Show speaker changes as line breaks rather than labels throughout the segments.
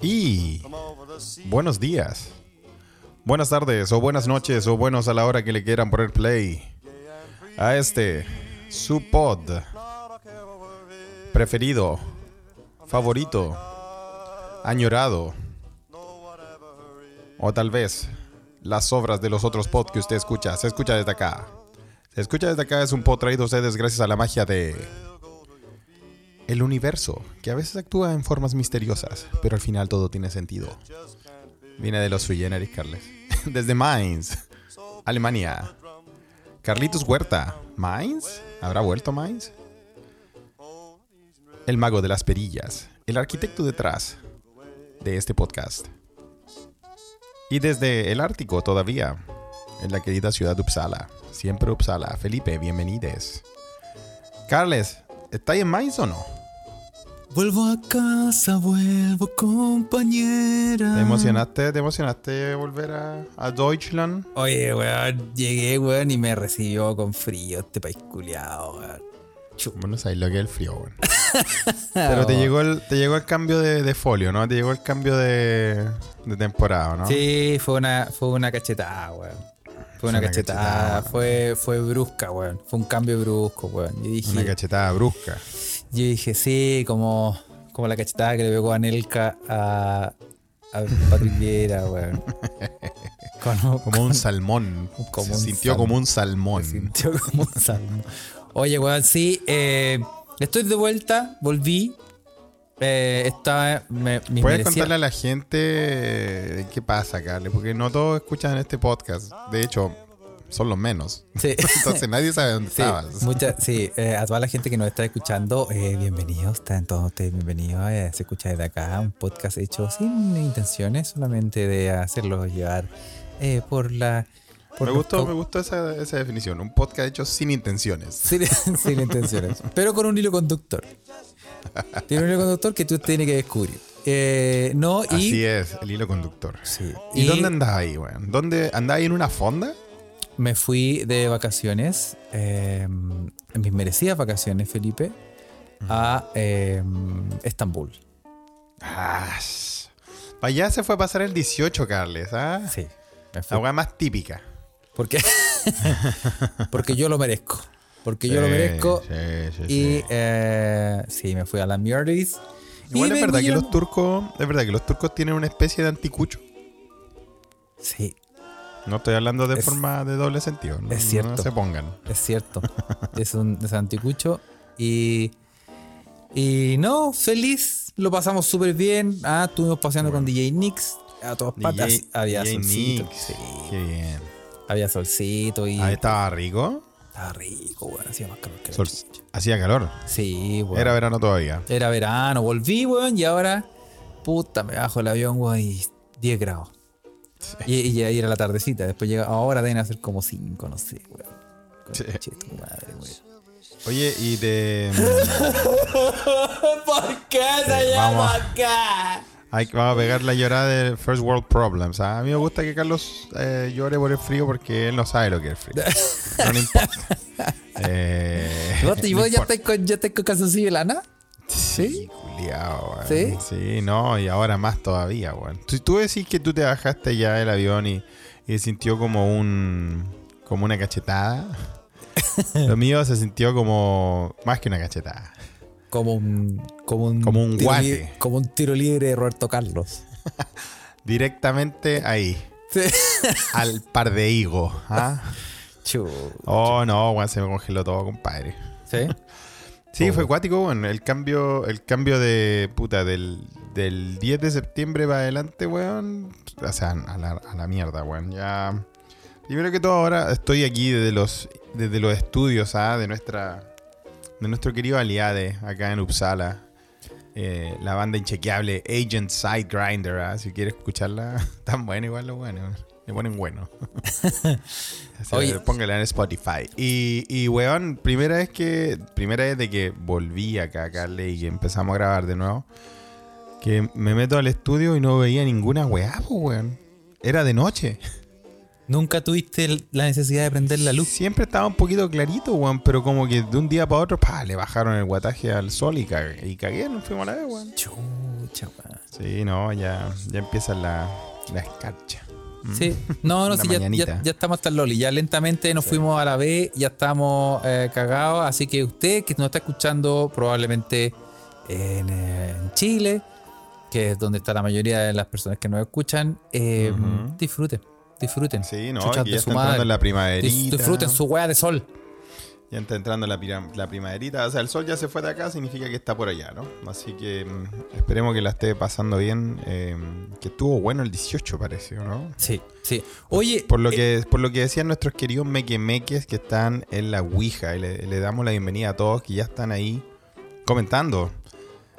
Y buenos días, buenas tardes o buenas noches o buenos a la hora que le quieran poner play a este su pod preferido, favorito, añorado o tal vez las obras de los otros pods que usted escucha. Se escucha desde acá. Se escucha desde acá es un pod traído a ustedes gracias a la magia de el universo, que a veces actúa en formas misteriosas, pero al final todo tiene sentido. Viene de los sui generis, Carles. Desde Mainz, Alemania. Carlitos Huerta, ¿Mainz? ¿Habrá vuelto Mainz? El mago de las perillas, el arquitecto detrás de este podcast. Y desde el Ártico todavía, en la querida ciudad de Uppsala. Siempre Uppsala. Felipe, bienvenides. Carles, ¿estáis en Mainz o no?
Vuelvo a casa, vuelvo compañera.
¿Te emocionaste, te emocionaste de volver a, a Deutschland?
Oye, weón, llegué, weón, y me recibió con frío este país culiado, weón.
Bueno, sabes lo que es el frío, weón. Pero te llegó el, te llegó el cambio de, de folio, ¿no? Te llegó el cambio de, de temporada, ¿no?
Sí, fue una, fue una cachetada, weón. Fue una,
una
cachetada,
cachetada, weón.
fue, fue brusca, weón. Fue un cambio brusco, weón. Yo dije,
Una cachetada brusca.
yo dije, sí, como, como la cachetada que le pegó a Nelka a, a Patrick weón. Como,
Como un salmón.
Como
Se
un
sintió
salmón.
como un salmón.
Se sintió como un salmo. Oye, weón, sí, eh, estoy de vuelta, volví. Eh, estaba. Me, mis
¿Puedes
merecía-
contarle a la gente eh, qué pasa, Carles? Porque no todos escuchan este podcast. De hecho, son los menos.
Sí.
Entonces nadie sabe dónde
Sí,
estabas.
mucha- sí, eh, a toda la gente que nos está escuchando, eh, bienvenidos, están todos ustedes bienvenidos. eh, se escucha desde acá, un podcast hecho sin intenciones, solamente de hacerlos llevar eh, por la. por
Me gustó, me gustó esa, esa definición. Un podcast hecho sin intenciones.
Sin, sin intenciones, pero con un hilo conductor. Tiene un hilo conductor que tú tienes que descubrir. Eh, no, y.
Así es, el hilo conductor.
Sí.
¿Y, dónde andabas ahí, weón? ¿Dónde andabas ahí en una fonda?
Me fui de vacaciones, eh, en mis merecidas vacaciones, Felipe, a eh, Estambul.
Ah, para allá se fue a pasar el 18, Carles, ¿ah?
Sí.
La más típica.
Porque, porque yo lo merezco. Porque yo lo merezco.
sí, sí,
y
sí.
eh, sí, me fui a las Mjolnirs.
Igual
y
es verdad que los turcos, es verdad que los turcos tienen una especie de anticucho.
Sí,
No estoy hablando de
Es-
forma de doble sentido. No,
es cierto.
No se pongan.
es cierto. es un es anticucho. Y, y no, feliz. Lo pasamos súper bien. Ah, estuvimos paseando con DJ Nix. A todas patas. Había
DJ
solcito.
Nix. Qué bien.
había solcito y
Ahí estaba rico.
Estaba rico, bueno, hacía más calor que la
Sol-
chucha.
hacía calor.
Sí, bueno.
Era verano todavía.
Era verano, volví, weón, y ahora, puta, me bajo el avión, weón, y 10 grados. Y, y ya era la tardecita, después llega, ahora deben hacer como 5, no sé, weón.
Sí.
Conche tu madre, weón.
Oye, y de.
¿Por qué
se llama
acá?
Hay, vamos a pegar la llorada de First World Problems. ¿ah? A mí me gusta que Carlos eh, llore por el frío porque él no sabe lo que es el frío. No le importa. Eh,
¿Vos, y
no
vos ya estáis con, ya con calzoncillo de lana?
Sí, culiao.
¿Sí?
Sí, no, y ahora más todavía, weón. Si tú decís que tú te bajaste ya del avión y, y sintió como un. como una cachetada. Lo mío se sintió como. más que una cachetada.
Como un. Como un,
Como un guate.
libre- como un tiro libre de Roberto Carlos.
Directamente ahí.
Sí.
Al par de higo. ¿ah?
Chu.
Oh, no, weón, se me congeló todo, compadre.
¿Sí?
Sí,
Oh.
fue acuático, bueno, el cambio, el cambio de puta del, del 10 de septiembre para adelante, weón. O sea, a la, a la mierda, weón. Ya. Primero que todo, ahora estoy aquí desde los, desde los estudios, ¿ah? De nuestra. De nuestro querido aliade acá en Uppsala. Eh, la banda inchequeable Agent Side Grinder, ¿ah? Si quieres escucharla, tan bueno igual lo bueno. Le ponen bueno.
Oye.
Póngala en Spotify. Y, y, weón, primera vez que. Primera vez de que volví acá a Carle y que empezamos a grabar de nuevo. Que me meto al estudio y no veía ninguna weá, pues, weón. Era de noche.
Nunca tuviste la necesidad de prender la luz.
Siempre estaba un poquito clarito, weón, pero como que de un día para otro, pa, le bajaron el guataje al sol y, cagué, y cagué, nos fuimos a la vez, weón.
Chucha, weón.
Sí, no, ya, ya empieza la, la escarcha. Mm.
Sí, no, no, sí, ya, ya- ya estamos hasta el Loli. Ya lentamente nos fuimos a la B, ya estamos eh, cagados. Así que usted que nos está escuchando probablemente en, eh, en Chile, que es donde está la mayoría de las personas que nos escuchan, eh, disfruten.
Sí, no,
Chuchas
que
de
ya
su
está entrando
madre.
en la
Dis-
primaverita.
disfruten su weá de sol.
Ya está entrando la, la primaverita. O sea, el sol ya se fue de acá, significa que está por allá, ¿no? Así que mm, esperemos que la esté pasando bien. eh, que estuvo bueno el 18, parece, ¿o ¿no?
Sí, sí. Oye,
Por lo,
eh,
que, por lo que decían nuestros queridos mequemeques que están en la Ouija. Y le, le damos la bienvenida a todos que ya están ahí comentando.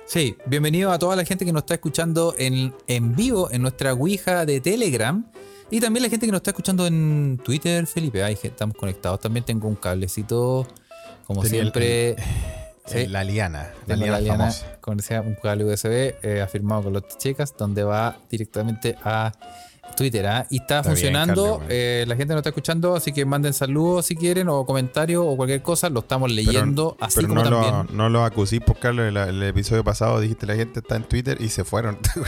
Sí, bienvenido a toda la gente que nos está escuchando en, en vivo en nuestra Ouija de Telegram. Y también la gente que nos está escuchando en Twitter, Felipe. Ahí estamos conectados. También tengo un cablecito, como
Tenía el-
siempre. Sí.
La liana. La liana,
la liana
famosa.
con ese- un cable USB eh, afirmado con los chicas, donde va directamente a Twitter. ¿ah? Y está,
Está
funcionando. Eh, la gente nos está escuchando, así que manden saludos si quieren, o comentarios, o cualquier cosa. Lo estamos leyendo, así
Pero
como
no
también.
lo, no lo acusís, pues Carlos, el, el episodio pasado dijiste la gente está en Twitter y se fueron.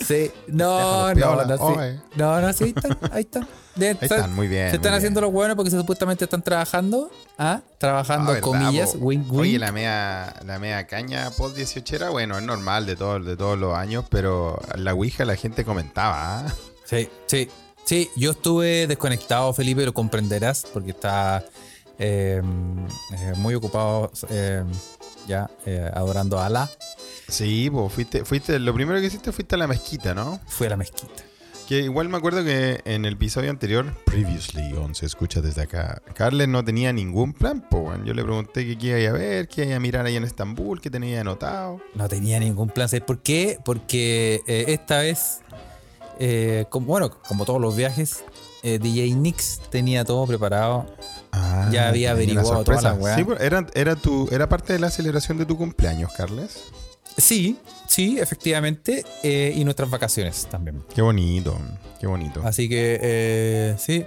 Sí, no, no,
piola,
no, sí. no, no, sí, ahí están, ahí están.
Ahí están, muy bien.
Se están
muy
haciendo
bien.
los buenos porque supuestamente están trabajando, ¿ah? Trabajando,
Ah, ¿verdad,
comillas, wing wing.
Oye, la media, la media caña post 18 era, bueno, es normal de, todo, de todos los años, pero la Ouija la gente comentaba. ¿ah?
Sí, sí, sí. Yo estuve desconectado, Felipe, lo comprenderás, porque está eh, eh, muy ocupado eh, ya eh, adorando a Alá.
Sí, pues fuiste, fuiste, lo primero que hiciste fuiste a la mezquita, ¿no?
Fui a la mezquita.
Que igual me acuerdo que en el episodio anterior, Previously on Se Escucha Desde Acá, Carles no tenía ningún plan, bueno. Yo le pregunté que qué iba a ver, qué iba a mirar ahí en Estambul, qué tenía anotado.
No tenía ningún plan. ¿Sabes por qué? Porque eh, esta vez, eh, como, bueno, como todos los viajes, eh, DJ Nix tenía todo preparado.
Ah,
Ya había averiguado toda la
sorpresa.
weá.
Sí, pues, era, era, tu, era parte de la celebración de tu cumpleaños, Carles.
Sí, sí, efectivamente. eh, y nuestras vacaciones también.
Qué bonito, qué bonito.
Así que, eh, sí,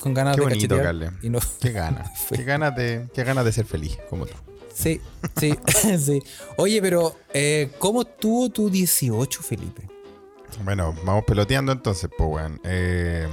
con ganas
Qué
de
bonito. Carles.
Y no,
Qué ganas. Qué ganas de, qué ganas de ser feliz, como tú.
Sí, sí, sí. Oye, pero eh, ¿cómo estuvo tu 18, Felipe?
Bueno, vamos peloteando entonces, pues, weón. Eh,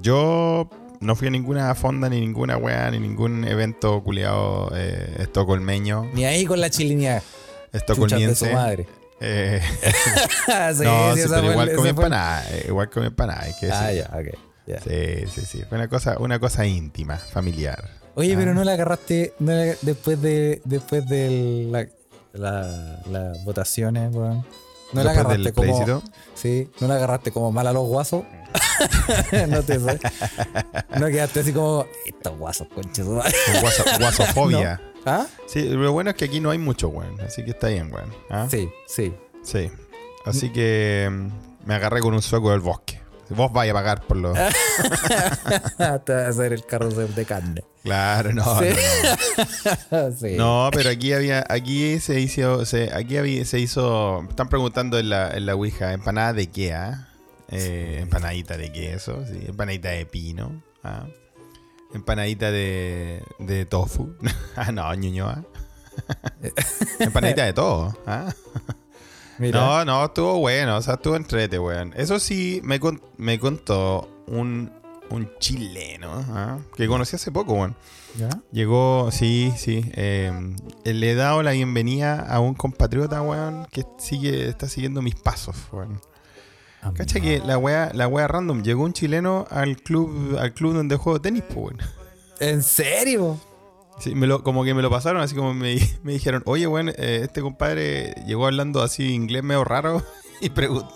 yo no fui a ninguna fonda, ni ninguna weá, ni ningún evento culiado eh, estocolmeño,
Ni ahí con la chilinea. Chuchas de su
estocolmiense.
madre.
Eh,
Sí,
no,
sí,
sí, pero igual comí empanada, eh, igual comí empanada, hay que
Ah, ya, ok. ya.
Sí, sí, sí. Fue una cosa, una cosa íntima, familiar.
Oye,
Ah.
pero no la agarraste no la- después de después de la, la- las votaciones, weón. No la agarraste
del
como.
plebiscito.
Sí, no la agarraste como mal a los guasos. no te sé. No quedaste así como. Estos guasos, conches. su madre".
Con guaso- guasofobia.
¿Ah?
Sí, lo bueno es que aquí no hay mucho, weón. Así que está bien, weón. ¿Ah?
Sí, sí.
Sí. Así que mm, me agarré con un sueco del bosque. Vos vais a pagar por lo.
Te a hacer el carrusel de carne.
Claro, no,
Sí.
no, no.
sí.
No, pero aquí había, aquí se hizo, se, aquí había, se hizo, están preguntando en la, en la Ouija, empanada de qué, ah? Eh, empanadita de queso, sí, empanadita de pino, ah. Empanadita de, de tofu, ah, no, ñuñoa, empanadita de todo, ah.
Mira.
No, no, estuvo bueno, o sea, estuvo entrete, weón. Eso sí, me, con- me contó un, un chileno, ah, que conocí hace poco, weón.
¿Ya?
Llegó, sí, sí. eh, le he dado la bienvenida a un compatriota, weón, que sigue, está siguiendo mis pasos, weón. Cacha que la wea, la wea random, llegó un chileno al club, al club donde juego tenis, pues.
¿En serio?
Sí, me lo, como que me lo pasaron, así como me, me dijeron, oye, weón, eh, este compadre llegó hablando así inglés medio raro y pregun-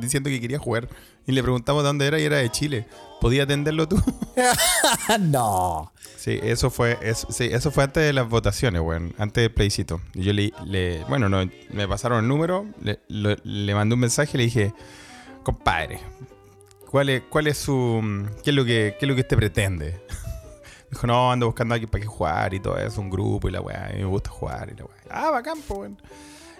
diciendo que quería jugar. Y le preguntamos de dónde era y era de Chile. ¿Podía atenderlo tú?
no.
Sí, eso fue, eso, sí, eso fue antes de las votaciones, weón, antes del plebiscito. Y yo le, le- bueno, no, me pasaron el número, le, lo- le mandé un mensaje y le dije, compadre, ¿cuál es, cuál es su, qué es lo que, qué es lo que usted pretende? Dijo, no, ando buscando aquí para qué jugar y todo eso, un grupo y la weá, y me gusta jugar y la weá. Ah, bacán, pues, weón.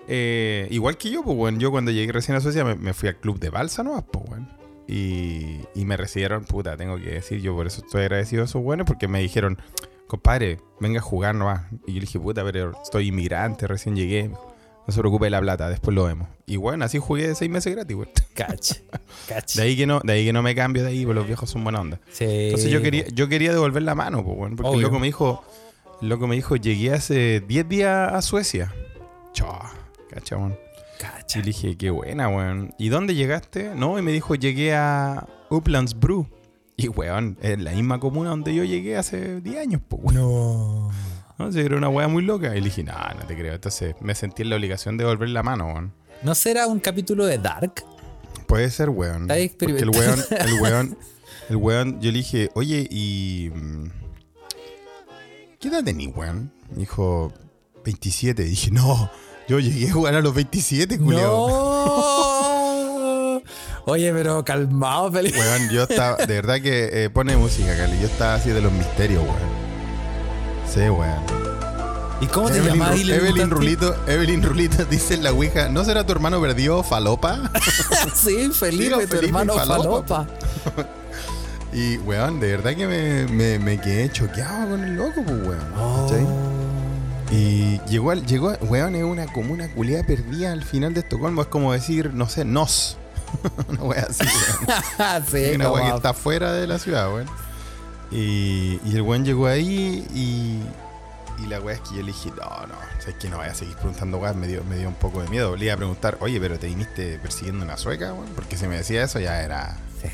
Eh, igual que yo, pues, weón, yo cuando llegué recién a Suecia me, fui al club de balsa, ¿no? Pues, weón. y, y me recibieron, puta, tengo que decir, yo por eso estoy agradecido a esos buenos, porque me dijeron, compadre, venga a jugar nomás. Y yo le dije, puta, pero estoy inmigrante, recién llegué. No se preocupe de la plata, después lo vemos. Y bueno, así jugué seis meses gratis, güey. De ahí que no, de ahí que no me cambio de ahí, porque los viejos son buena onda.
Sí,
Entonces yo quería, yo quería devolver la mano, pues, porque el loco me dijo, el loco me dijo, llegué hace 10 días a Suecia. Chao, cacha, weón.
Cacha.
Y le dije, qué buena, weón. ¿Y dónde llegaste? No, y me dijo, llegué a Uplands Brew. Y, weón, es la misma comuna donde yo llegué hace 10 años, pues, weón.
No.
No, sí, era una weá muy loca. Y le dije, no, no te creo. Entonces me sentí en la obligación de devolver la mano, weón.
¿No será un capítulo de Dark?
Puede ser, weón. Porque el weón, el weón, el weón, yo le dije, oye, y. mm, ¿Qué edad tenés, weón? Me dijo, 27. Y dije, no, yo llegué a jugar a los 27, culiao.
No. Oye, pero calmado, Felipe.
Weón, yo estaba, de verdad que eh, pone música, Cali. Yo estaba así de los misterios, weón. Sí, weón.
¿Y cómo te
Evelyn,
llamás?
Ru-
y le
Evelyn
preguntaste?
Rulito, Evelyn Rulito dice en la Ouija, ¿no será tu hermano perdido Falopa?
sí, Felipe,
Digo,
tu
Felipe y
hermano
Falopa.
Falopa.
Y, weón, de verdad que me, me, me quedé choqueado con el loco, pues, weón.
Oh.
Y llegó, al- llegó, weón, es una comuna culiada perdida al final de Estocolmo. Es como decir, no sé, Nos. una weá así, weón.
sí,
una weá que está fuera de la ciudad, weón. Y, y el weón llegó ahí y, y la weá es que yo le dije, no, no, sabes que no vaya a seguir preguntando weá, me dio, me dio un poco de miedo. Le iba a preguntar, oye, pero te viniste persiguiendo una sueca, weón. Porque si me decía eso ya era.
Sí,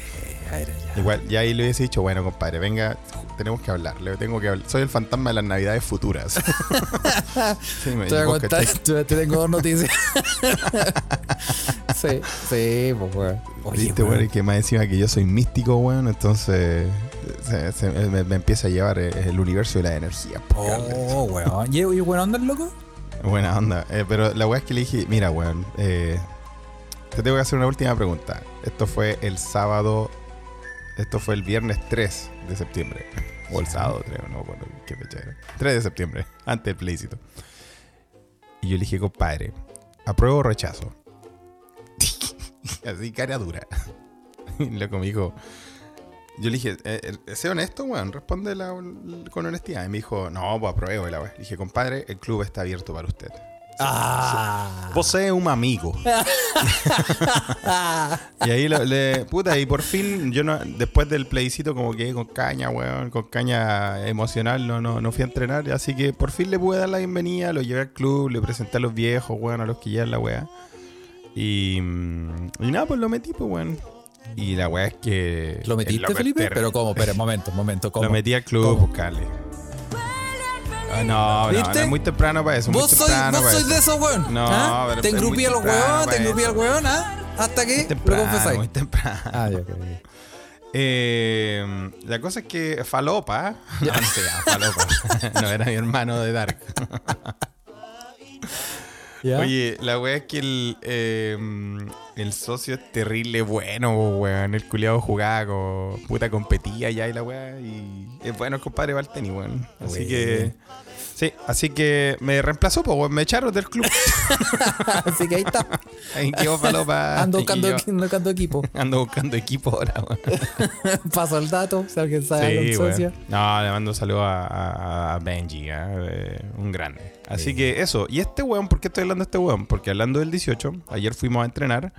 ya era ya.
Igual, ya ahí le hubiese dicho, bueno, compadre, venga, tenemos que hablar, le tengo que hablar. Soy el fantasma de las navidades futuras. sí, me
Te voy a
dijo,
contar,
¿cachai?
te, te tengo dos noticias. sí, sí, pues, weón.
Viste,
weón.
que más encima que yo soy místico, weón, entonces se- se- me, me empieza a llevar eh, el universo de la energía.
Oh, weón. ¿Y, y buena onda el loco?
Buena onda. Eh, pero la weá es que le dije, mira, weón, eh, te tengo que hacer una última pregunta. Esto fue el sábado, esto fue el viernes 3 de septiembre. O el sábado, creo, no acuerdo qué fecha era. 3 de septiembre, antes del plebiscito. Y yo le dije, compadre, ¿apruebo o rechazo? Así, cara dura. Y loco me dijo, yo le dije, eh, eh, sé honesto, weón, responde la- con honestidad. Y me dijo, no, pues apruebo. La weá. Le dije, compadre, el club está abierto para usted.
Ah.
Posee un amigo. y ahí le, le- puta, y por fin, yo no, después del plebiscito como que con caña, weón, con caña emocional, no, no, no fui a entrenar, así que por fin le pude dar la bienvenida, lo llevé al club, le presenté a los viejos, weón, a los que llevan la weá. Y, mm, y nada, pues lo metí, pues, weón. Y la weá es que...
¿Lo metiste, Felipe? Pero ¿cómo? Pero, momento, momento, ¿cómo?
Lo metí al club, buscarle. Ah, no, no, no,
¿Viste?
es muy temprano para eso. muy
Vos sois,
temprano
vos
eso.
de esos, weón.
No,
¿Ah?
pero
Te
muy
engrupí a los weón, te engrupí al weón, ¿ah? Hasta que lo
Temprano,
confesáis.
muy temprano.
Ah, ya.
Eh, la cosa es que Falopa, no, no sé, Falopa, no era mi hermano de Dark.
¿Ya?
Oye, la wea es que el, eh, el socio es terrible bueno, weón. El culiado jugaba con puta competía ya y la wea. Y es bueno el compadre Valteni, weón. Así que. Sí, así que me reemplazó, pues, weón. Me echaron del club.
Así que ahí está.
Ahí quedó Falopa.
Ando buscando, ando buscando equipo.
Ando buscando equipo ahora.
Paso el dato, si alguien sabe
Sí,
socia.
No, le mando un saludo a, Benji, ¿eh? Eh, un grande. Así
Sí.
que eso. Y este weón, ¿por qué estoy hablando de este weón? Porque hablando del 18, ayer fuimos a entrenar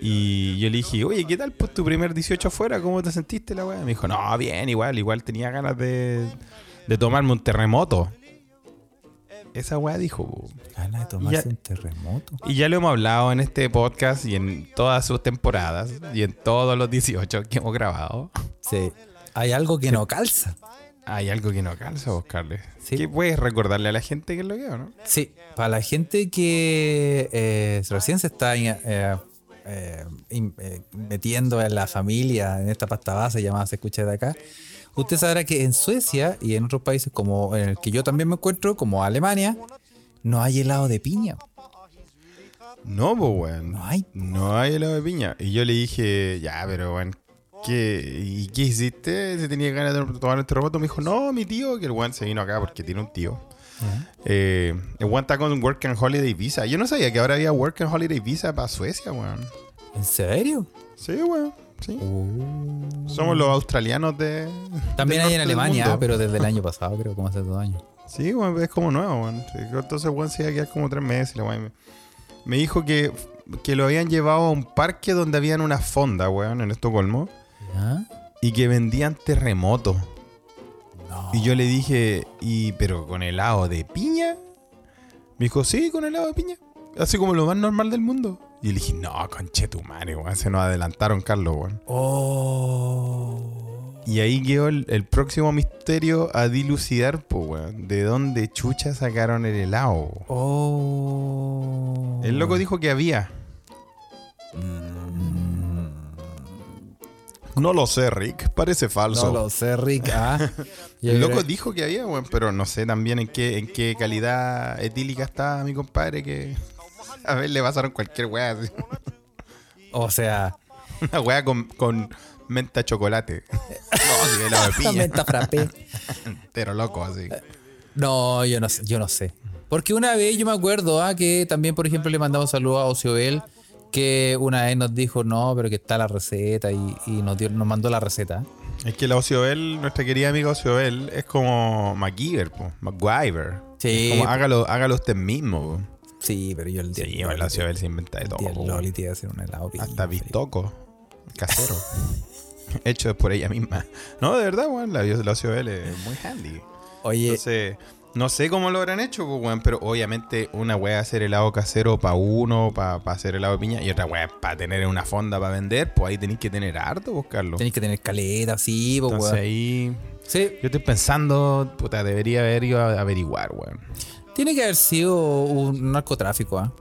y yo le dije, oye, ¿qué tal pues tu primer 18 afuera? ¿Cómo te sentiste la weá? Me dijo, no, bien, igual, igual tenía ganas de, de tomarme un terremoto. Esa weá dijo.
Gana de tomarse
Ya-
un terremoto.
Y ya lo hemos hablado en este podcast y en todas sus temporadas y en todos los 18 que hemos grabado.
Sí. Hay algo que no calza.
Hay algo que no calza, buscarle.
Sí.
¿Qué puedes recordarle a la gente que es lo que no?
Sí, para la gente que eh, recién se está eh, eh, metiendo en la familia, en esta pasta base llamada Se Escucha de Acá, usted sabrá que en Suecia y en otros países como en el que yo también me encuentro, como Alemania, no hay helado de piña.
No, pues, weón.
No hay.
No hay helado de piña. Y yo le dije, ya, pero, weón, ¿qué, ¿y qué hiciste? ¿Se tenía ganas de tomar el terremoto? Me dijo, no, mi tío, que el weón se vino acá porque tiene un tío. Eh, el weón está con Work and Holiday Visa. Yo no sabía que ahora había Work and Holiday Visa para Suecia, weón.
¿En serio?
Sí, weón. Sí.
Uh.
Somos los australianos de.
También hay en Alemania, pero desde el año pasado, creo, como hace dos años.
Sí, weón, es como nuevo, weón. Sí, Entonces, weón, se iba a quedar como tres meses. la weá. Me, me dijo que, que lo habían llevado a un parque donde habían una fonda, weón, en Estocolmo.
¿Ya?
Y que vendían terremotos.
No.
Y yo le dije, ¿y pero con helado de piña? Me dijo, sí, con helado de piña. Así como lo más normal del mundo. Y le dije, no, conche tu madre, weón. Se nos adelantaron, Carlos, weón.
Oh.
Y ahí quedó el, el próximo misterio a dilucidar, pues, weón. ¿De dónde chucha sacaron el helado?
Oh.
El loco dijo que había.
Mm,
No lo sé, Rick. Parece falso.
No lo sé, Rick. Ah, yo
el loco dijo que había, weón, pero no sé también en qué, en qué calidad etílica está mi compadre que... A ver, le pasaron cualquier weá. así.
O sea,
Una weá con, con menta chocolate. No, de
la menta frappé.
Pero loco, así.
No, yo no sé, yo no sé. Porque una vez yo me acuerdo ah, que también, por ejemplo, le mandamos saludos a Ociobel, que una vez nos dijo, no, pero que está la receta y, y nos, dio, nos mandó la receta.
Es que la Ociobel, nuestra querida amiga Ociobel, es como MacGyver, po. MacGyver.
Sí.
Como hágalo, hágalo usted mismo, po.
Sí, pero yo el día
Sí,
del
bueno, la
Loli te-
Ociobel se inventa de
el
todo, po,
Loli te iba a hacer un helado. piña,
Hasta bistoco. Casero. Hecho por ella misma. No, de verdad, weón. La, la Ociobel es muy handy.
Oye,
Entonces, no sé cómo lo habrán hecho, pues, weón, pero obviamente una weá hacer helado casero para uno, para hacer helado de piña, y otra weá para tener una fonda para vender, pues ahí tenéis que tener harto, buscarlo.
tenéis que tener caleta, sí, pues,
Entonces
weón.
ahí.
Sí,
Yo estoy pensando, puta, debería haber ido a averiguar, weón.
Tiene que haber sido un narcotráfico, ¿ah?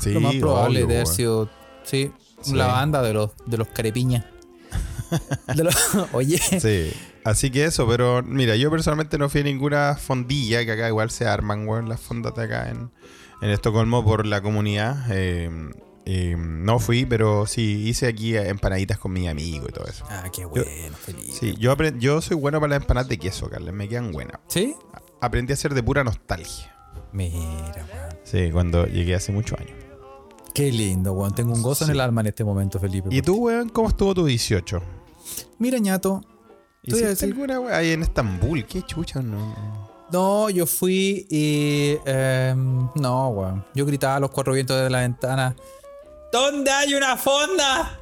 Sí,
Lo más probable
obvio,
de haber sido, sí,
Sí.
la banda de los, de los carepiñas. De los- oye,
Sí. Así que eso, pero mira, yo personalmente no fui a ninguna fondilla, que acá igual se arman, weón, las fondas de acá en, en Estocolmo por la comunidad. eh, eh, no fui, pero sí hice aquí empanaditas con mi amigo y todo eso.
ah, qué bueno, feliz.
Sí, yo, yo soy bueno para las empanadas de queso, Carles, me quedan buenas.
¿Sí?
Aprendí a hacer de pura nostalgia.
Mira, weón.
Sí, cuando llegué hace muchos años.
Qué lindo, weón. Tengo un gozo
Sí.
en el alma en este momento, Felipe.
¿Y tú, weón, cómo estuvo tu 18?
Mira, ñato.
¿Hiciste
decir-
alguna weá ahí en Estambul? ¿Qué chucha? No.
No, yo fui y. em, no, weón. Yo gritaba a los cuatro vientos de la ventana: ¿Dónde hay una fonda?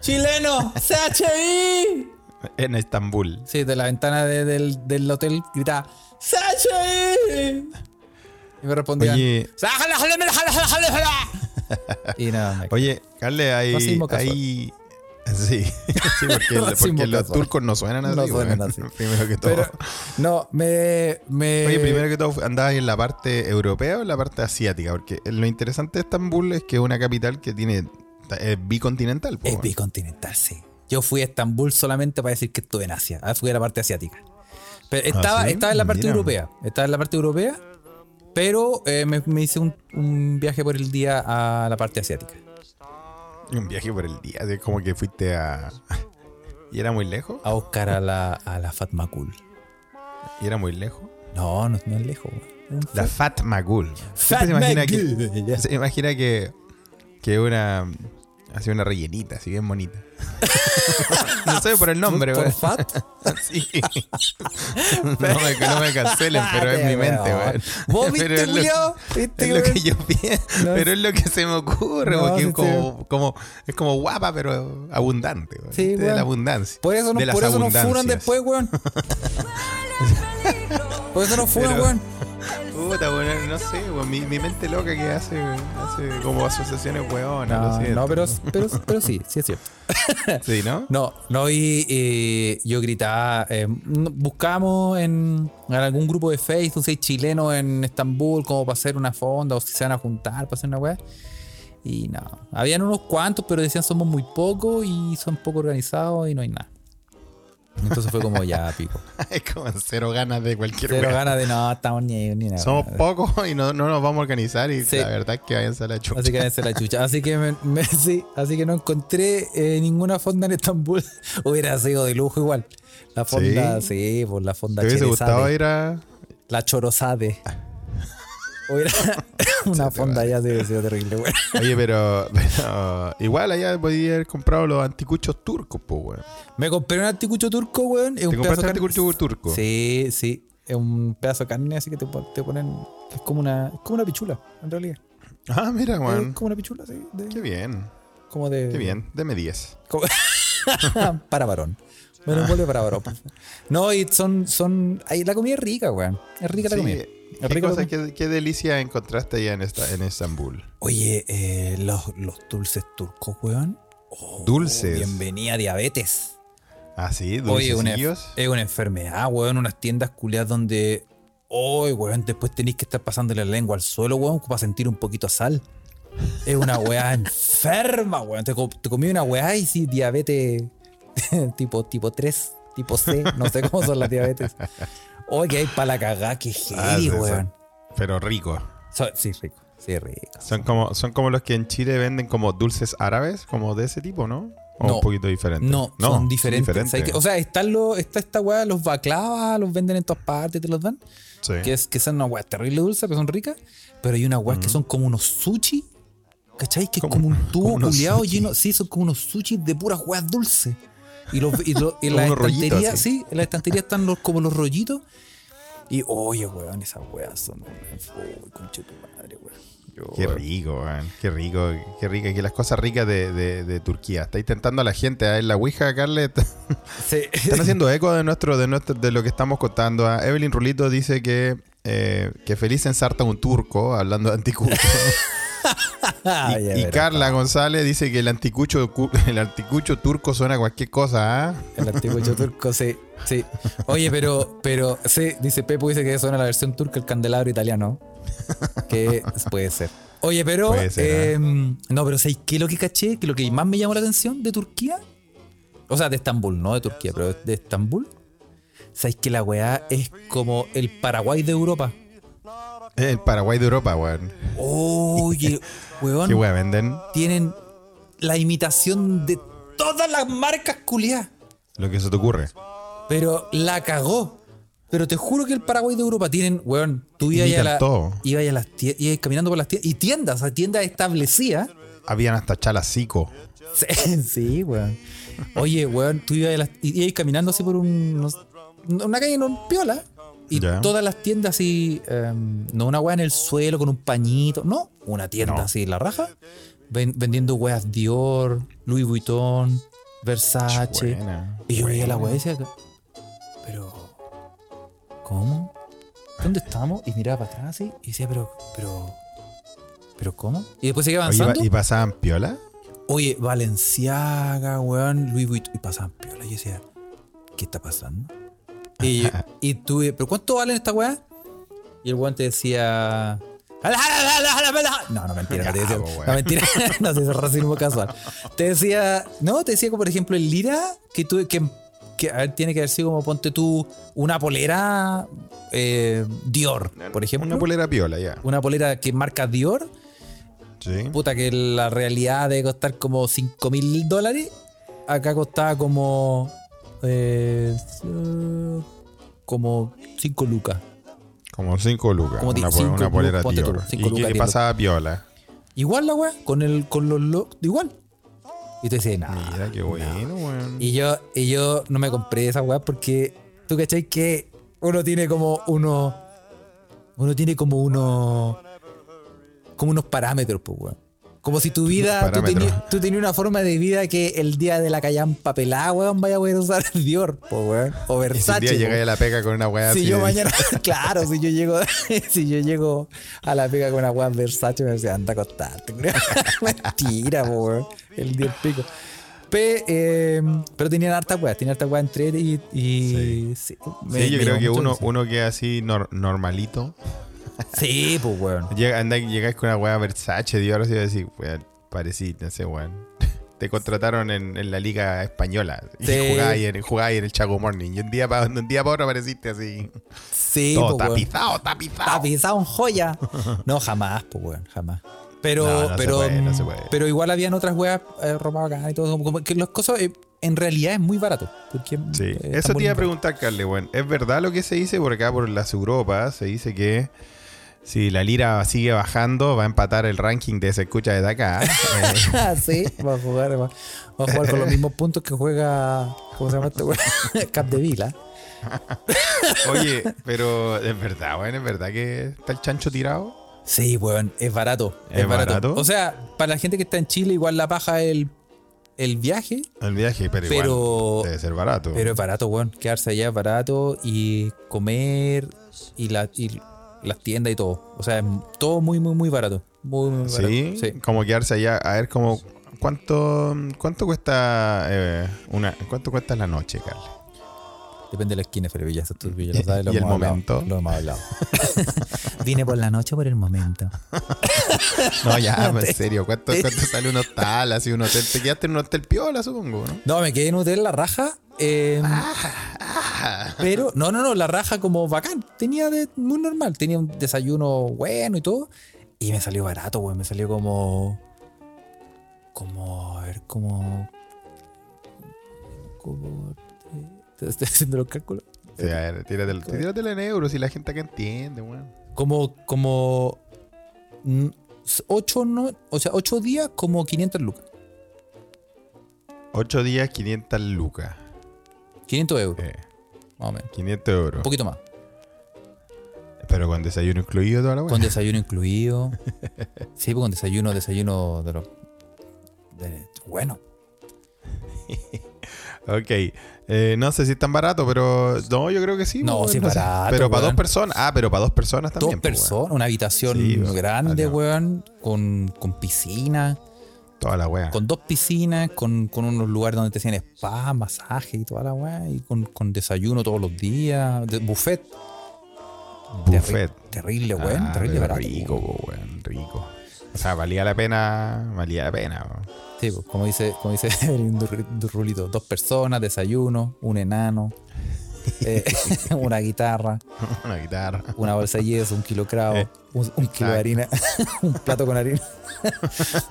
¡Chileno! ¡CHI!
En Estambul.
Sí, de la ventana de- del, del hotel gritaba: ¡CHI! Y me respondían:
Oye,
Y nada, me
oye, Carles, hay. Hay... Sí, sí, porque, los
casual.
turcos no suenan así.
No suenan así.
Primero que todo.
Pero, no, me. me
Oye, primero que todo, ¿andabas en la parte europea o en la parte asiática? Porque lo interesante de Estambul es que es una capital que tiene es bicontinental. po,
Es bicontinental, sí. Yo fui a Estambul solamente para decir que estuve en Asia. Ah, Fui a la parte asiática. Pero estaba,
¿sí?
estaba en la parte
Mira.
europea. Estaba en la parte europea. Pero eh, me, me hice un, un viaje por el día a la parte asiática.
Un viaje por el día, así como que fuiste a... ¿Y era muy lejos?
A buscar a la, a la Cool.
¿Y era muy lejos?
No, no, no es lejos.
La
Fat-
Fat Magul.
Fat
se imagina que, se imagina que, que una... Así una rellenita, así bien bonita. no sé por el nombre,
¿Por
weón.
Fat?
Sí. No me, no me cancelen, pero es mi mente, weón.
¿Vos
Pero
viste,
es lo-?
¿Viste,
Es lo que yo pienso,
No,
pero es lo que se me ocurre,
No,
porque es como, como, es como guapa, pero abundante. weón.
Sí,
de la abundancia.
Por eso, no, por eso nos
abundancias.
después, weón. Por eso funan,
Pero-
weón.
Puta, weón, no sé, weón, mi, mi mente loca que hace, hace como asociaciones lo
No, no, pero, pero, pero sí, sí es cierto.
Sí, ¿no?
No, no, y eh, yo gritaba, eh, no- buscamos en, en algún grupo de Facebook, seis chilenos en Estambul, como para hacer una fonda, o si se van a juntar para hacer una weá. Y no, habían unos cuantos, pero decían somos muy pocos y son poco organizados y no hay nada. Entonces fue como ya, pico.
Es como cero ganas de cualquier
Cero
weá.
ganas de no, estamos ni, ni nada.
Somos pocos y no, no nos vamos a organizar y
Sí.
la verdad es que váyanse a la chucha.
Así que váyanse la chucha. Así que me, me- sí, así que no encontré eh, ninguna fonda en Estambul. Hubiera sido de lujo igual. La fonda, sí, pues la fonda
¿Te hubiese
Cherezade.
gustado ir a...?
La Chorosade. Hubiera una fonda ya debe ser terrible, weón.
Oye, pero, pero igual allá podía haber comprado los anticuchos turcos, pues, weón.
Me compré un anticucho turco, weón. Es
¿Te
un
compraste
de
anticucho turco?
Sí, sí. Es un pedazo de carne así que te, te ponen. Es como una, es como una pichula, en realidad.
Ah, mira,
Es
weón.
como una pichula, sí. de-
Qué bien,
como de.
qué bien. Deme 10.
como- para varón. Me lo envuelve para varón. No, y son. son ahí la comida es rica, weón. Es rica la
Sí,
comida.
¿Qué,
rico
cosa,
lo-
qué, qué delicia encontraste allá en, esta, en Estambul?
Oye, eh, los, los dulces turcos, weón. Oh,
Dulces.
Bienvenida a diabetes.
Ah, sí,
Oye, una,
dulcecillos.
es una enfermedad, weón. Unas tiendas culiadas donde. Oye, weón, después tenéis que estar pasando la lengua al suelo, weón, para sentir un poquito de sal. Es una weá enferma, weón. Te comí una weá y sí, diabetes tipo, tipo 3, tipo C, no sé cómo son las diabetes. Oye, hay para la cagá, que
Ah,
heavy, weón.
Pero rico.
So- sí, rico, sí, rico.
Son como, son como los que en Chile venden como dulces árabes, como de ese tipo, ¿no? O
No.
un poquito diferente.
No, son diferentes. ¿Sabes qué? O sea, están los, está esta weá, los baklava, los venden en todas partes, te los dan.
Sí.
que, es, que son unas weas terrible dulces, pero son ricas. Pero hay unas weas que son como unos sushi. ¿Cachai? Que es
Como-
un tubo
sushi.
lleno. Sí, son como unos sushi de puras weas dulces. Y, los, y, lo- y en la estantería,
así.
sí, en la estantería están los, como los rollitos. Y oye, weón, esas weas son. Uy, conche tu madre, weón. Yo,
Qué
weón.
rico, weón. Qué rico, qué rico. Que las cosas ricas de, de- de Turquía. Está intentando a la gente. ¿eh? En la Ouija, Carlet.
Sí.
Están haciendo eco de nuestro, de nuestro, de lo que estamos contando. Ah, Evelyn Rulito dice que, eh, que feliz ensarta un turco, hablando de anticucho.
Ah,
y. Carla González dice que el anticucho, cu- el anticucho turco suena a cualquier cosa, ¿ah?
El antiguo hecho turco, sí. Sí. Oye, pero, pero, sí, dice Pepo, dice que suena la versión turca, el candelabro italiano. Que puede ser. Oye, pero.
Ser,
eh, No, pero ¿sabes qué es lo que caché? Que lo que más me llamó la atención de Turquía. O sea, de Estambul, no de Turquía, pero de Estambul. ¿Sabes que la weá es como el Paraguay de Europa?
El Paraguay de Europa, weón.
Oye,
¿Qué
weón.
weón venden?
Tienen la imitación de todas las marcas culiadas.
Lo que se te ocurre.
Pero la cagó. Pero te juro que el Paraguay de Europa tienen, weón, tú ibas a, la,
todo.
ibas a las tie- ibas caminando por las tiendas y tiendas, o sea, tiendas establecidas.
Habían hasta chalacico.
Sí, sí, weón. Oye, weón, tú ibas, a las, ibas caminando así por un, una calle no piola y todas las tiendas así, em, no una weá en el suelo con un pañito, no, una tienda
No.
así, la raja, ven- vendiendo weas Dior, Louis Vuitton, Versace.
Buena,
Y yo veía la weá y decía, pero, ¿cómo? ¿Dónde estamos? Y miraba para atrás así y decía, pero, pero, pero, ¿cómo? Y después seguía
Oye,
avanzando.
¿y pasaban piola?
Oye, Valenciaga, weón, Louis Vuitton. Y pasaban piola. Y yo decía, ¿qué está pasando? Y, y tuve, ¿pero cuánto valen esta weá? Y el weón te decía. No, no, mentira, no te decía.
Weón.
No, mentira, no sé, es racismo casual. Te decía, no, te decía como por ejemplo el Lira, que tú, que, que a ver, tiene que haber sido como ponte tú una polera eh, Dior, por ejemplo.
Una polera piola, ya.
Una polera que marca Dior,
Sí.
puta que la realidad debe costar como 5 mil dólares. Acá costaba como. Eh, como 5 lucas.
Como 5 lucas.
Como
una,
cinco
una polera
ponte tú, cinco
¿Y
lucas,
qué
diez
pasaba piola?
Igual la weá, con, el, con los. lo- igual. Y te decía, nada.
Mira, qué bueno, weón.
Y yo, y yo no me compré esa weá porque tú cachai que uno tiene como uno. Uno tiene como uno. Como unos parámetros, pues, weón. Como si tu vida, tú tenías, una forma de vida que el día de la callampa pelada, weón, vaya a poder usar Dior, pues, weón. O
si
Versace.
día
po.
llegáis a la pega con una weá
si yo
de-
mañana, claro, si yo llego, si yo llego a la pega con una weá Versace, me decía, anda a acostarte. Mentira, po, weón. El día del pico. Pe- eh, pero tenían harta weá, tenían harta weá entre y, y sí. me-
Sí, yo creo que uno, uno que así nor- normalito.
Sí, pues weón.
Llega, anda, llegáis con una weá Versace, Dios, ahora sí va a decir, weón, parecí, no sé, weón. Te contrataron en, en la liga española y
Sí.
jugáis en, jugáis en el Chaco Morning. Y un día para un día pa otro apareciste así.
Sí,
todo
pues, weón.
tapizado, tapizado.
Tapizado en joya. No, jamás, pues weón, jamás. Pero,
No, no se
pero,
puede, no se
mm,
puede.
pero igual habían otras weas eh, ropa bacana y todo. Como, que las cosas eh, en realidad es muy barato. Porque,
Sí,
eh,
eso te iba a preguntar, Carle, weón. ¿Es verdad lo que se dice por acá, por las Europas? Se dice que Si la lira sigue bajando, va a empatar el ranking de Se Escucha desde acá. Eh,
sí, va a jugar, va, va a jugar con los mismos puntos que juega. ¿Cómo se llama este weón? Cap de Vila.
Oye, pero es verdad, weón, es verdad que está el chancho tirado.
Sí, weón, es barato. Es,
¿Es
barato.
barato?
O sea, para la gente que está en Chile, igual la paja el, el viaje,
El viaje, pero,
Pero-
igual debe ser barato.
pero es barato, weón. Quedarse allá es barato y comer y, la, y las tiendas y todo. O sea, es todo muy, muy, muy barato. Muy, muy barato.
¿Sí?
Sí.
como quedarse allá a ver cómo cuánto cuánto cuesta eh, una cuánto cuesta la noche, Carlos.
Depende de la esquina, Felipe, ya tú ya lo sabes, lo
Y el
hemos hablado,
momento.
Lo hemos hablado. Vine por la noche por el momento.
No, ya, en serio, ¿cuánto, cuánto sale un hostal, así un hotel? Te quedaste en un hotel piola, supongo, ¿no?
No, me quedé en un hotel La Raja. Eh, pero, no, no, no, La Raja como bacán. Tenía de, muy normal. Tenía un desayuno bueno y todo. Y me salió barato, güey. Me salió como. Como. A ver, como. Como. Te estoy haciendo los cálculos.
Sí, a ver, tírate, tíratelo en euros y la gente acá entiende, weón.
Como. Como. mm, Ocho, no, o sea, ocho días como 500 lucas.
8 días, 500 lucas.
500 euros,
Eh,
más o menos.
500 euros.
Un poquito más.
Pero con desayuno incluido toda la weón.
Con desayuno incluido. Sí, pues con desayuno, desayuno de los. de- bueno.
Ok. Eh, no sé si es tan barato, pero. No, yo creo que sí.
No,
weón,
sí es
sé.
barato,
Pero para dos personas. Ah, pero para dos personas también.
Dos
pues,
personas, una habitación
Sí, weón.
grande, weón, con, con piscina,
Toda la weá.
con dos piscinas, con, con unos lugares donde te hacían spa, masaje y toda la weá, y con, con desayuno todos los días, de, buffet.
Buffet.
Terrible, weón,
Ah,
terrible barato.
Rico, weón, rico. O sea, valía la pena. Valía la pena, weón.
Sí, pues, como dice, como dice rulito, dos personas, desayuno, un enano, eh, una guitarra,
Una guitarra.
una bolsa de yeso, un kilo de cravo,
Eh,
un, un kilo de harina, un plato con harina.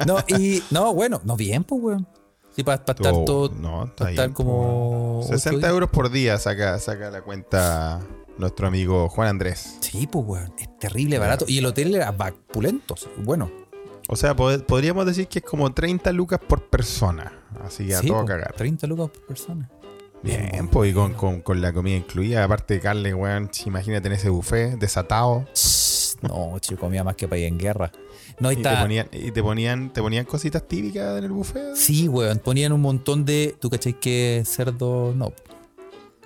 no, y no, bueno, no bien, pues, weón. Sí, para estar
Todo- no,
pa' estar
bien,
como
po.
ocho
60
días.
euros por día saca, saca la cuenta nuestro amigo Juan Andrés.
Sí, pues, weón, es terrible barato. Y el hotel era vapulento, bueno.
O sea, pod- podríamos decir que es como 30 lucas por persona. Así que a
sí,
todo
po,
cagar.
30 lucas por persona.
Bien, pues y con, con- con la comida incluida, aparte de carne, weón, imagínate en ese buffet desatado.
No, chico, comía más que para ir en guerra. No, y
Y te ponían, y te ponían, te ponían cositas típicas en el buffet.
Sí, weón, ponían un montón de. ¿Tú cachai que cerdo no?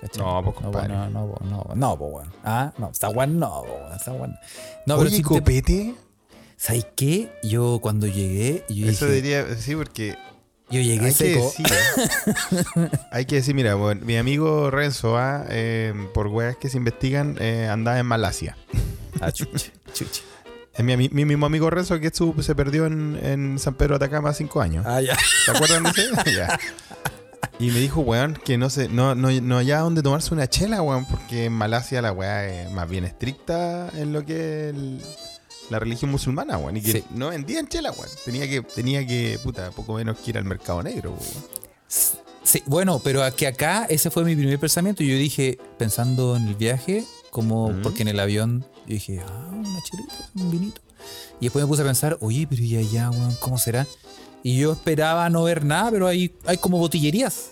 ¿Cachai?
No, pues, compadre.
No, no, no, no, no, pues, weón. Ah, no, está weón, no, pues, weón, está weón. No, pero
Oye,
sí te-
copete.
¿Sabes qué? Yo cuando llegué, yo
Eso
dije,
diría, sí, porque
yo llegué
hay que
seco.
decir. hay que decir, mira, bueno, mi amigo Renzo, ah, eh, por weas que se investigan, eh, andaba en Malasia.
Ah, chucha, chucha.
Es mi, mi mismo amigo Renzo que estuvo- se perdió en, en San Pedro de Atacama cinco años.
Ah, ya.
¿Se acuerdan de ese? Ya. Y me dijo, weón, que no sé, no, no, no haya donde tomarse una chela, weón, porque en Malasia la weá es más bien estricta en lo que es el- la religión musulmana, weón. Y que
Sí.
no vendían chela, weón. Tenía que, tenía que, puta, poco menos que ir al mercado negro, weón.
Sí, bueno, pero que acá ese fue mi primer pensamiento. Yo dije, pensando en el viaje, como porque en el avión, yo dije, ah, una chelita, un vinito. Y después me puse a pensar, oye, pero y allá, weón, ¿cómo será? Y yo esperaba no ver nada, pero hay, hay como botillerías.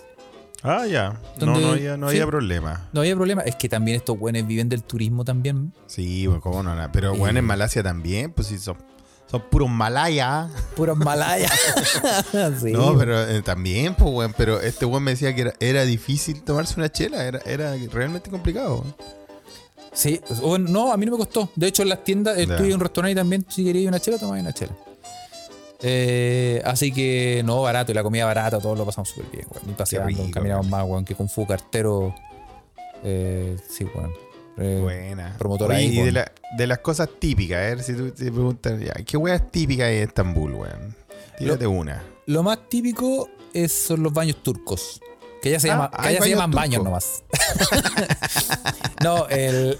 Ah, ya. No, no había, no
sí.
había problema.
No había problema. Es que también estos buenos viven del turismo también.
Sí, weón, cómo no. Pero, weón, en Malasia también, pues sí, son, son puros malayas.
Puros malayas. sí,
No, pero eh, también, pues, weón. Pero este weón me decía que era, era difícil tomarse una chela. Era, era realmente complicado.
Sí, bueno, no, a mí no me costó. De hecho, en las tiendas,
Ya.
estuve en un restaurante y también, si querías una chela, tomabas una chela. Eh, así que, no, barato, y la comida barata, todos lo pasamos súper bien, weón. Y paseando, caminamos más, weón, que con Fu Cartero. Eh, sí, weón. Eh,
Buena.
promotor
Oye,
ahí,
y de,
weón.
la- de las cosas típicas, a ver si tú te preguntas, ya, ¿qué weá es típica de Estambul, weón? Tírate una.
Lo más típico es, son los baños turcos. Que ya se,
Ah,
llama, que allá se llaman baños nomás. no, el.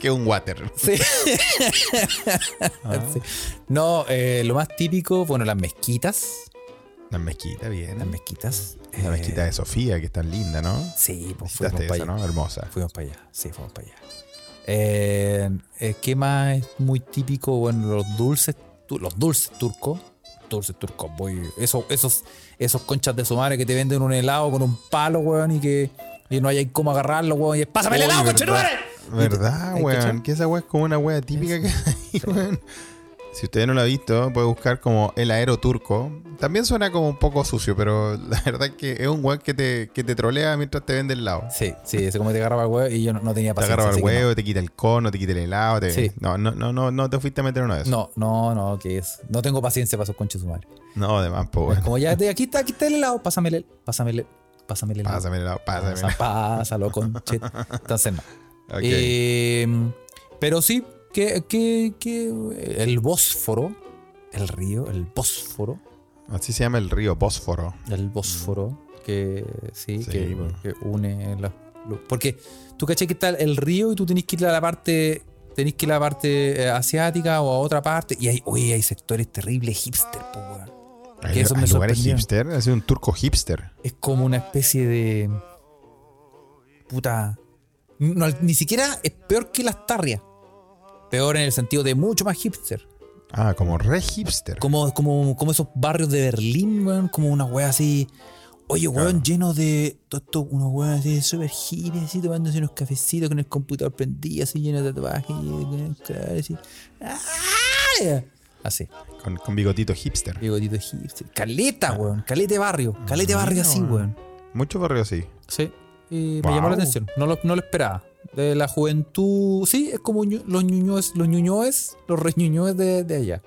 que un water.
Sí.
Ah.
Sí. No, eh, lo más típico, bueno, las mezquitas.
La mezquita, bien.
Las mezquitas.
La
eh,
mezquita de Sofía, que es tan linda, ¿no?
Sí, pues fuimos para allá.
¿no? Hermosa.
Fuimos para allá. Sí, fuimos para allá. Eh, eh, ¿Qué más es muy típico? Bueno, los dulces, los dulces turcos. Dulces turcos, voy. Esos, esos, esos conchas de su madre que te venden un helado con un palo, weón, y que y no hay cómo agarrarlo, weón. Y es, ¡pásame el helado, conchetumare!
¿Verdad,
¿Hay
weón? Que esa weá es como una weá típica que hay, weón. Si usted no lo ha visto, puede buscar como el aero turco. También suena como un poco sucio, pero la verdad es que es un weón que te, que te trolea mientras te vende el helado.
Sí, sí, ese como te agarraba el huevo y yo no, no tenía
Te
paciencia.
agarra el
así que no.
huevo, te quita el cono, te quita el helado. Te...
Sí.
No, no, no, no, no te fuiste a meter uno de esos.
No, no, no, que es. No tengo paciencia para esos conches madre.
No, además, pues, weón.
Como ya, de aquí está, aquí está el helado, pásamele, el- pásamele, pásamele el helado.
Pásame el helado, pásame el
Pasa- Pásalo, conche. Entonces no.
Ok.
Eh, pero sí, que, que, que el Bósforo, el río, el Bósforo,
Así se llama el río Bósforo.
el Bósforo, que sí,
Sí,
que,
bueno.
que une las. Porque tú caché que está el río y tú tenés que ir a la parte. Tenés que ir a la parte eh, asiática o a otra parte. Y hay, oye, hay sectores terribles hipster, po, weón. Que eso me sorprendió.
hipster, ha sido un turco hipster.
Es como una especie de. Puta. No, ni siquiera es peor que las tarrias. Peor en el sentido de mucho más hipster.
Ah, como re hipster.
Como, como, como esos barrios de Berlín, weón. Como una wea así. Oye, weón, lleno de. Todo esto, unos weón así súper hippies, así tomándose unos cafecitos con el computador prendido, así lleno de tatuajes. claro, así. ¡Ah! Así.
Con, con bigotito hipster.
Bigotito hipster. Caleta, weón. Calete barrio. Calete barrio así, weón.
Mucho barrio así.
Sí. Y me
Wow.
llamó la atención. No lo, no lo esperaba. De la juventud. Sí, es como los ñuñoes, los ñuñoes, los re ñuñoes de, de allá.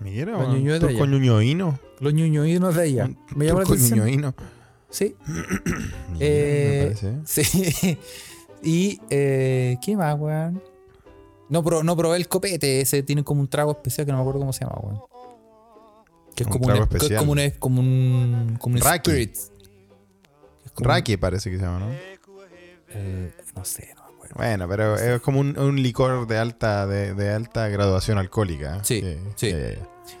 Mira,
Los ñuñoes de allá.
ñuñoíno.
Los ñuñoínos de allá. Me llamó la atención.
ñuñoíno.
Sí.
Mira,
Eh,
me.
Sí. y, eh, ¿qué más, weón? No, pro- no probé el copete. Ese tiene como un trago especial que no me acuerdo cómo se llama, weón. Que es
Un
como
trago
un, que es como un, como un, como un
Raki.
spirit. Es como un-
Raki parece que se llama, ¿no?
eh, no sé, no.
Bueno, pero es como un, un licor de alta, de, de alta graduación alcohólica.
Sí,
Que-
sí.
ya.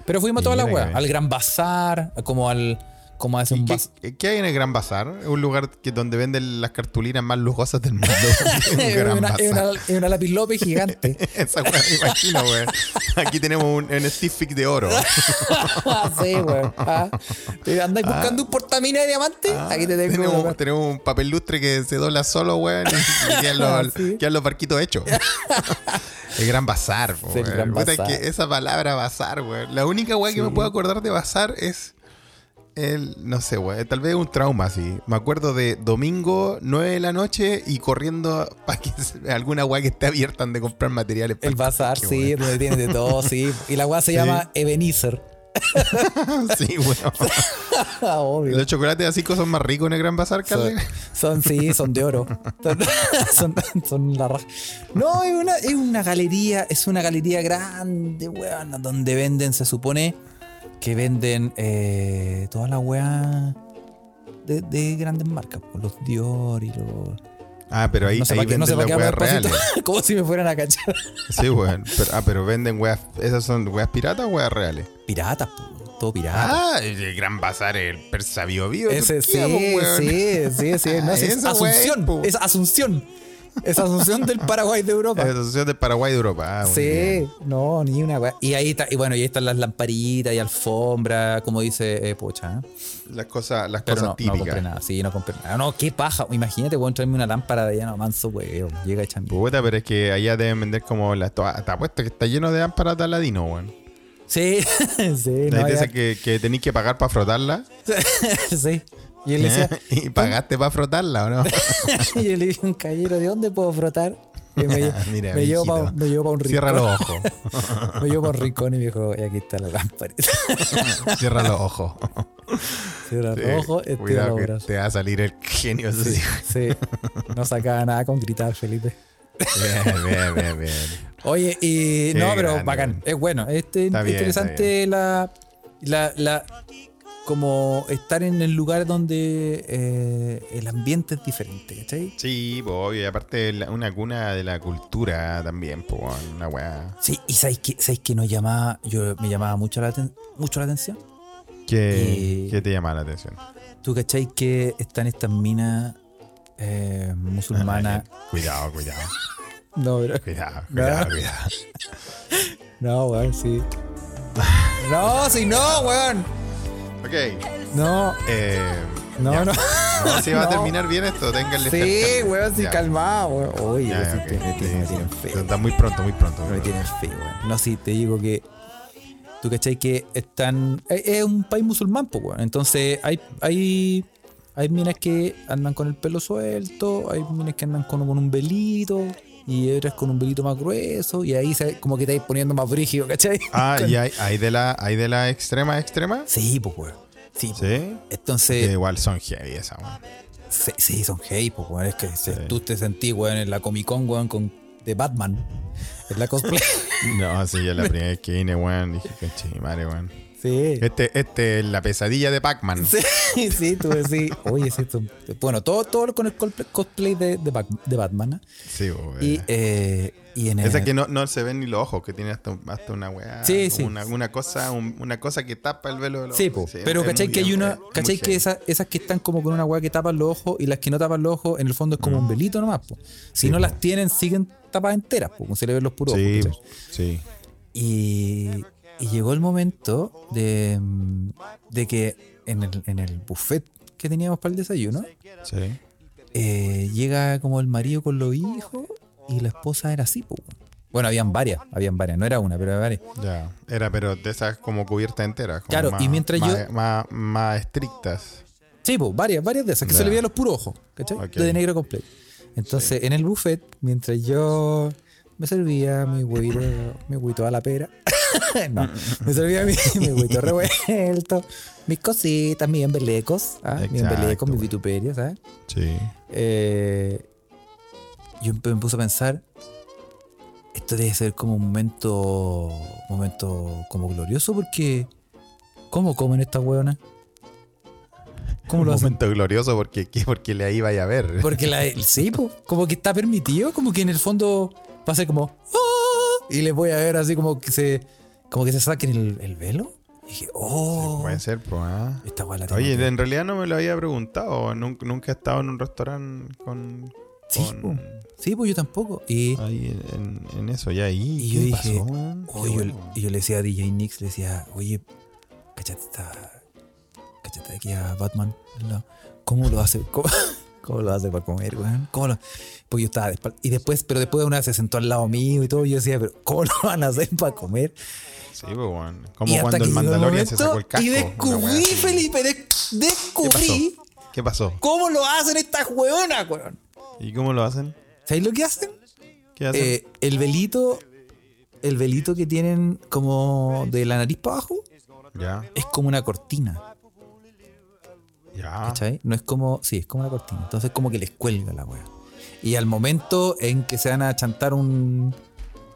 Pero fuimos a toda la
Mira,
weá.
que bien.
Al Gran Bazar, como al. Como hace
¿Y
un
qué,
bazar.
qué hay en el Gran Bazar? Es un lugar que, donde venden las cartulinas más lujosas del mundo. un
Es una, es
Bazar.
una, es una lápiz López gigante.
Esa weá me imagino, weón. Aquí tenemos un, un de oro.
sí, weón. Ah, ¿Te andáis buscando un portamina de diamante? Aquí te tengo.
tenemos,
weón.
tenemos un papel lustre que se dobla solo, weón, y, y quedan, los,
Sí.
quedan los barquitos hechos. El gran bazar, weón. es que esa palabra bazar, weón. La única weá que me puedo acordar de bazar es el, no sé, tal vez un trauma así. Me acuerdo de domingo, 9 de la noche y corriendo para que alguna weá que esté abierta de comprar materiales. para
El bazar, sí, donde tienes de todo, sí. Y la weá se
Sí.
llama Ebenezer.
sí.
Ah, Obvio.
Los chocolates así son más ricos en el gran bazar,
Son, sí, son de oro. Son, son, la raja. No, es una, es una galería, es una galería grande, weón, donde venden, se supone que venden eh, todas las weas de, de grandes marcas, los Dior y los.
Ah, pero ahí,
no sé
ahí
no sé
venden
para
las weas reales.
como si me fueran a cachar.
Sí, weón. Pero, ah, pero venden weas. ¿Esas son weas piratas o weas reales?
Piratas, pues, todo pirata.
Ah, el gran bazar, el persa bio bio.
Ese, sí,
po,
sí, sí, sí, no, es
Esa
Asunción,
wea, po.
es Asunción. Es Asunción del Paraguay de Europa.
La Asociación del Paraguay de Europa. Ah,
Sí,
bien.
no, ni una weá. Y ahí está, y bueno, y ahí están las lamparitas y alfombra, como dice eh, Pocha. ¿eh?
Las cosas, las
Pero
cosas
no, no
típicas.
compré nada, sí, no compré nada. No, qué paja. Imagínate, weón, traerme una lámpara de allá, no, manso, weón. Llega hecha.
Puta, pero es que allá deben vender como la to- Te apuesto que está lleno de lámparas de Aladino, weón.
Sí, sí, no,
de
ya-
esas que, que tenéis que pagar para frotarla.
sí. Y él decía,
y pagaste para frotarla, ¿o no?
y yo le dije, un caballero, ¿de dónde puedo frotar? Y me,
Mira,
me
mijito.
para me llevo pa un rincón.
Cierra los ojos.
Me llevo para un rincón y me dijo, y aquí está la lamparita.
Cierra los ojos.
Cierra
Sí,
los ojos, este
Cuidado que te va a salir el genio.
Sí,
sí.
sí. No sacaba nada con gritar, Felipe.
Bien, bien, bien, bien.
Oye, y
Qué
no, pero
grande,
bacán. Es bueno. Este,
Está bien,
interesante la, la, la. Como estar en el lugar donde eh, el ambiente es diferente, ¿cachai?
Sí, pues obvio. Y aparte, la- una cuna de la cultura también, pues, una weá.
Sí, y ¿sabéis que, ¿sabéis que nos llamaba, yo, me llamaba mucho la, mucho la atención?
¿Qué,
Y-
qué te llama la atención?
¿Tú cachai que están estas minas eh, musulmanas?
Cuidado, cuidado.
No, pero.
Cuidado,
No.
cuidado, cuidado.
No, weón, sí. No, sí, no, weón.
Ok.
No,
Eh,
no,
ya.
no.
No, si va a terminar bien esto, ténganle
Sí, weón, sí, calmado, weón. Oye,
Ya,
sí,
ok,
te- me, tienen- me
sí.
tienen fe.
Está muy pronto, muy pronto.
Me tienen fe, weón. No, sí, te digo que. Tú cachai que están. Es es un país musulmán, pues, weón. Entonces, hay, hay. Hay minas que andan con el pelo suelto, hay minas que andan con, con un velito, y otras con un velito más grueso, y ahí se- como que vais poniendo más brígido, ¿cachai?
Ah,
Con-
y hay, hay de la, hay de la extrema extrema.
Sí, pues, weón. Sí, pues.
Sí. Que
Entonces,
igual son heavy esa, weón.
sí, sí, son hey, pues, weón. Es que
Sí.
tú te sentís, weón, en la Comic Con, weón, con, de Batman. En la cosplay.
No, sí, yo la primera vez que vine, weón, dije, mi madre, weón.
Sí.
Este, este es la pesadilla de Pac-Man.
Sí, sí, tú decís, oye, sí, tú- bueno, todo, todo con el cosplay- de, de, Bat- de Batman. ¿ah?
Sí, weón.
Y, eh, y en el,
que no, no se ven ni los ojos, que tiene hasta, hasta una weá.
Sí, sí.
Una, una cosa, un- una cosa que tapa el velo de los
Sí,
ojos.
po, pero
es
¿cachai que hay una,
es
¿cachai que esas, esas que están como con una weá que tapan los ojos y las que no tapan los ojos, en el fondo es como un velito nomás, po. Si
Sí,
no
po.
las tienen, siguen tapadas enteras, po, como se le ven los puros
Sí,
ojos,
sí.
Y, y llegó el momento de, mm, de que en el, en el buffet que teníamos para el desayuno,
Sí.
eh, llega como el marido con los hijos y la esposa era así, po. Bueno, habían varias, habían varias, no era una, pero había varias.
Ya. Era, pero de esas como cubiertas enteras. como
Claro,
más-
y mientras
más,
yo-
Más, más estrictas.
Sí, pues, varias, varias de esas, que
Ya.
se le veían los puros ojos, ¿cachai? De negro completo. Entonces, en el buffet, mientras yo me servía mi huevito, mi huevito a la pera, no, me servía mi, mi huevito revuelto, mis cositas, mis embelecos, ¿ah? mis embelecos, mis vituperios, ¿sabes?
Sí.
Eh, yo me puse a pensar, esto debe ser como un momento, momento como glorioso, porque ¿cómo comen estas hueonas? ¿Cómo
un
lo hacen?
momento glorioso porque, ¿qué? porque le iba a ver.
Porque la, sí, po, como que está permitido, como que en el fondo va a ser como "Ah", y les voy a ver así como que se como que se saquen el, el velo. Y dije, oh,
Puede ser, pues. ¿ah?
esta la
Oye, en realidad no me lo había preguntado. Nunca, nunca he estado en un restaurante con.
Sí,
con-
sí, pues yo tampoco. Y,
ahí en, en eso, ya ahí.
y
¿qué
yo dije,
pasó,
oye, yo,
bueno.
y yo le decía a DJ Nix, le decía, oye, cachate esta, cachate aquí a Batman. ¿cómo lo hace? ¿Cómo, cómo lo hace para comer, weón? ¿Cómo lo? Porque yo estaba de espal- y después, pero después una vez se sentó al lado mío y todo, y yo decía, pero ¿cómo lo van a hacer para comer?
Sí, pues, bueno. Como cuando el Mandalorian se sacó el casco.
Y descubrí. Felipe, de- descubrí
¿Qué pasó?
cómo lo hacen estas hueonas, weón.
¿Y cómo lo hacen?
¿Sabéis lo que hacen?
¿Qué hacen?
Eh, el velito, el velito que tienen como de la nariz para abajo,
ya,
es como una cortina,
ya.
¿cachai? No es como, sí, es como una cortina. Entonces como que les cuelga la wea. Y al momento en que se van a chantar un,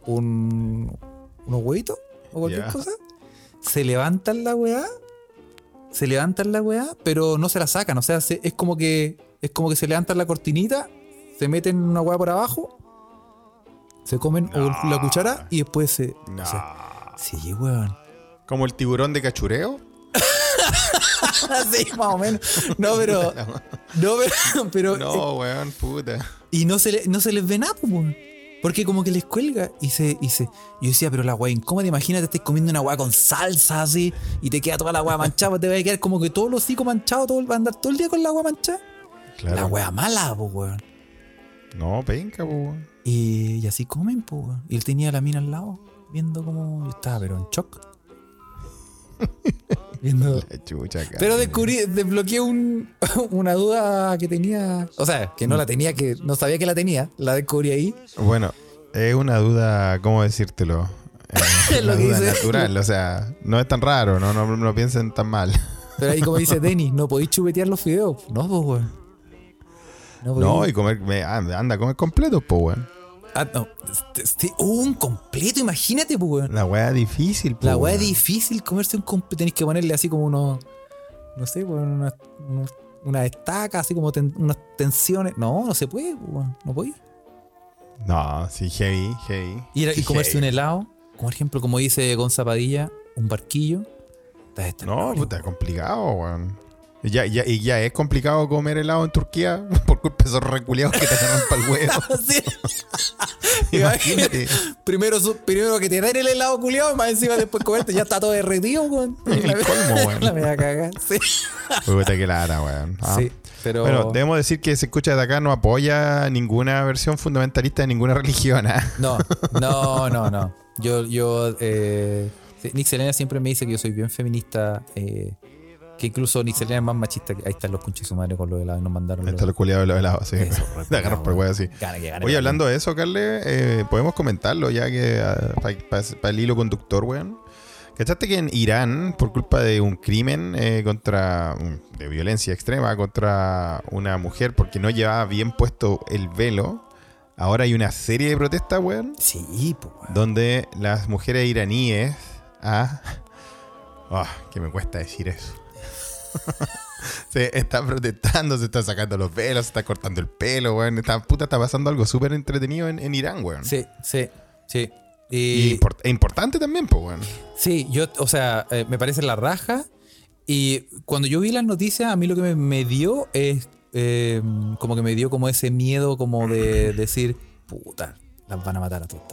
un unos huevitos o cualquier cosa, se levantan la weá, se levantan la weá, pero no se la sacan. O sea, se- es como que es como que se levantan la cortinita, se meten una weá por abajo, se comen o la cuchara y después se.
No.
o sea, sí, weón.
¿Como el tiburón de cachureo?
sí, más o menos. No, pero. No, pero. pero
No, weón, puta.
Y no se, le- no se les ve nada, pues, weón. Porque como que les cuelga y se, y se. Yo decía, pero la weá incómoda, imagínate, estés comiendo una weá con salsa así y te queda toda la weá manchada, pues te va a quedar como que todos los hocico manchados, todo, va a andar todo el día con la weá manchada.
Claro.
La weá mala, pues, weón.
No, penca, pues, weón.
Y, y así comen, pues, weón. Y él tenía la mina al lado, viendo como. Yo estaba, pero en shock. viendo.
La chucha, cara.
Pero descubrí, desbloqueé un, una duda que tenía. O sea, que no la tenía, que no sabía que la tenía. La descubrí ahí.
Bueno, es una duda, ¿cómo decírtelo? Eh,
Lo
una
que
duda
dice.
natural, o sea, no es tan raro, no, no, no piensen tan mal.
Pero ahí, como dice Denis, no podéis chupetear los fideos. No, pues, weón. No, podéis-
y comer, me- anda, comer completo, pues, weón.
Ah, no. Este- este- un completo, imagínate, pues, weón.
La weá difícil, pues.
La weá es difícil comerse un completo. Tenéis que ponerle así como unos. No sé, weón, unas unos- unas estacas, así como ten- unas tensiones. No, no se puede, pues, weón. No puede.
No, sí, heavy, heavy.
Y,
Sí,
comerse un helado, como por ejemplo, como dice Gonzapadilla, un barquillo. Está- está
No, puta, es complicado, weón. Ya, ya, y ya es complicado comer helado en Turquía por culpa esos reculeados que te agarran para el huevo.
Sí.
Imagínate.
primero, primero que te den el helado culiado, más encima después comerte, ya está todo derretido, weón.
El colmo, weón.
La voy a cagar. Sí.
Puta que lara, weón. Ah.
Sí, pero.
Bueno, debemos decir que se escucha de acá no apoya ninguna versión fundamentalista de ninguna religión. ¿ah?
No, no, no, no. Yo, yo, eh, Nick Selena siempre me dice que yo soy bien feminista, eh, que incluso Nick Selena es más machista. que Ahí están los conches su madre con los helados, nos mandaron
Ahí
los
está el culiado de los helados, sí.
Eso,
Te agarras por huevo, sí.
Gana que
Oye, hablando de eso, Carle, eh, podemos comentarlo ya que para el hilo conductor, weón. ¿Cachaste que en Irán, por culpa de un crimen eh, contra. de violencia extrema contra una mujer porque no llevaba bien puesto el velo, ahora hay una serie de protestas, weón,
Sí, pues, weón.
donde las mujeres iraníes. Ah, ah, que me cuesta decir eso. Se están protestando, se están sacando los velos, se está cortando el pelo, weón. Esta puta está pasando algo súper entretenido en, en Irán, weón.
Sí, sí, sí.
Y
Y,
import- e importante también, pues, weón.
sí, yo, o sea, eh, me parece la raja. Y cuando yo vi las noticias, a mí lo que me, me dio es eh, como que me dio como ese miedo como de decir, puta, las van a matar a todas.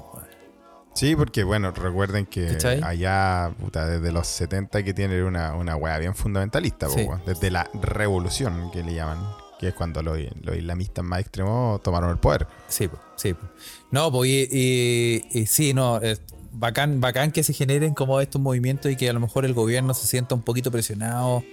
Sí, porque, bueno, recuerden que
¿Cachai?
allá, puta, desde los 70 hay que tiene una, una weá bien fundamentalista,
Sí.
Desde la revolución, que le llaman, que es cuando los, los islamistas más extremos tomaron el poder.
Sí, po, sí. po. No, pues y, y- y sí, no, es bacán, bacán que se generen como estos movimientos y que a lo mejor el gobierno se sienta un poquito presionado.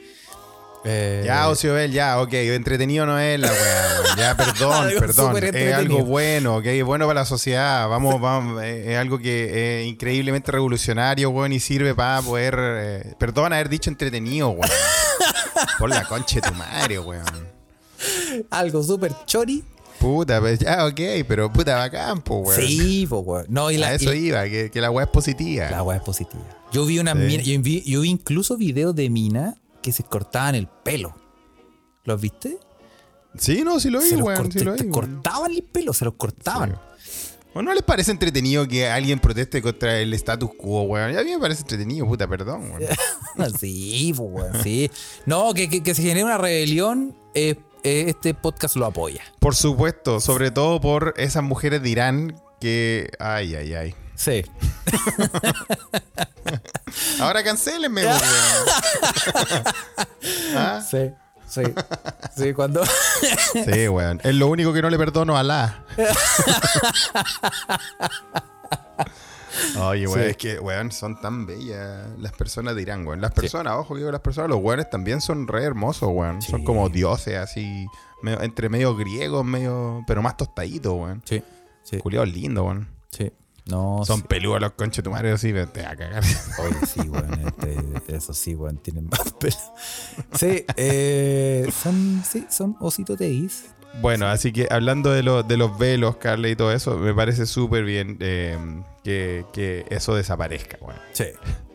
Eh,
Ya, Ociobel, ya, ok, entretenido no es la weá, weón. Ya, perdón,
Algo
perdón. Es algo bueno, ok, es bueno para la sociedad. Vamos, vamos, eh, es algo que es increíblemente revolucionario, weón, y sirve para poder. eh, perdón haber dicho entretenido, weón. Por la concha de tu madre, weón.
algo súper chori.
Puta, pues ya, ok, pero puta bacán, po, weón.
Sí, pues, weón. No, y
A
la,
eso
y-
iba, que, que la weá es positiva.
la weá es positiva. Yo vi una
Sí.
mina, yo vi, yo vi incluso videos de mina que se cortaban el pelo. ¿Los viste?
Sí, no, sí lo vi, weón, sí
cortaban el pelo, se los cortaban.
¿O no les parece entretenido que alguien proteste contra el status quo, weón? A mí me parece entretenido, puta, perdón, weón.
Sí, pues, weón, sí. No, que, que- que se genere una rebelión, eh, eh, este podcast lo apoya.
Por supuesto, sobre todo por esas mujeres de Irán que. Ay, ay, ay.
Sí.
Ahora cancelenme, weón. ¿Ah?
Sí, sí. Sí, cuando.
Sí, weón. Es lo único que no le perdono a Alá. Oye, weón,
Sí.
es que, weón, son tan bellas las personas de Irán, weón. Las personas, ojo, que digo las personas, los weones también son re hermosos, weón. Son
Sí.
como dioses, así, medio- entre medio griegos, medio, pero más tostaditos, weón.
Sí, sí,
Culiados lindos, weón.
sí. No,
Son
sí.
peludos los conches tu madre, así, te va a cagar.
Oye, sí, weón. este, eso sí, weón. Tienen más pelo. Sí, eh, son, sí, son ositos teis.
Bueno, así que hablando de, lo- de los velos, Carly, y todo eso, me parece súper bien eh, que, que eso desaparezca, weón.
Sí,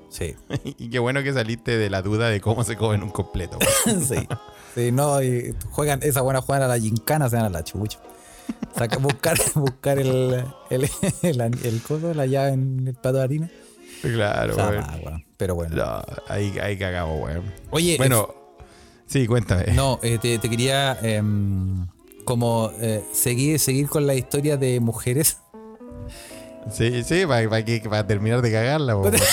sí.
Y qué bueno que saliste de la duda de cómo se comen un completo.
Sí. Sí, no, y juegan, esa buena juegan a la gincana, se van a la chucha. Saca- buscar, buscar el, el, el, el coso, la llave en el plato de harina.
claro, weón.
Pero bueno.
No, ahí, ahí cagamos, weón.
Oye,
Bueno, sí, cuéntame.
no, eh, te, te quería em, como eh, seguir, seguir con la historia de mujeres.
Sí, sí, para, que, para terminar de cagarla, weón.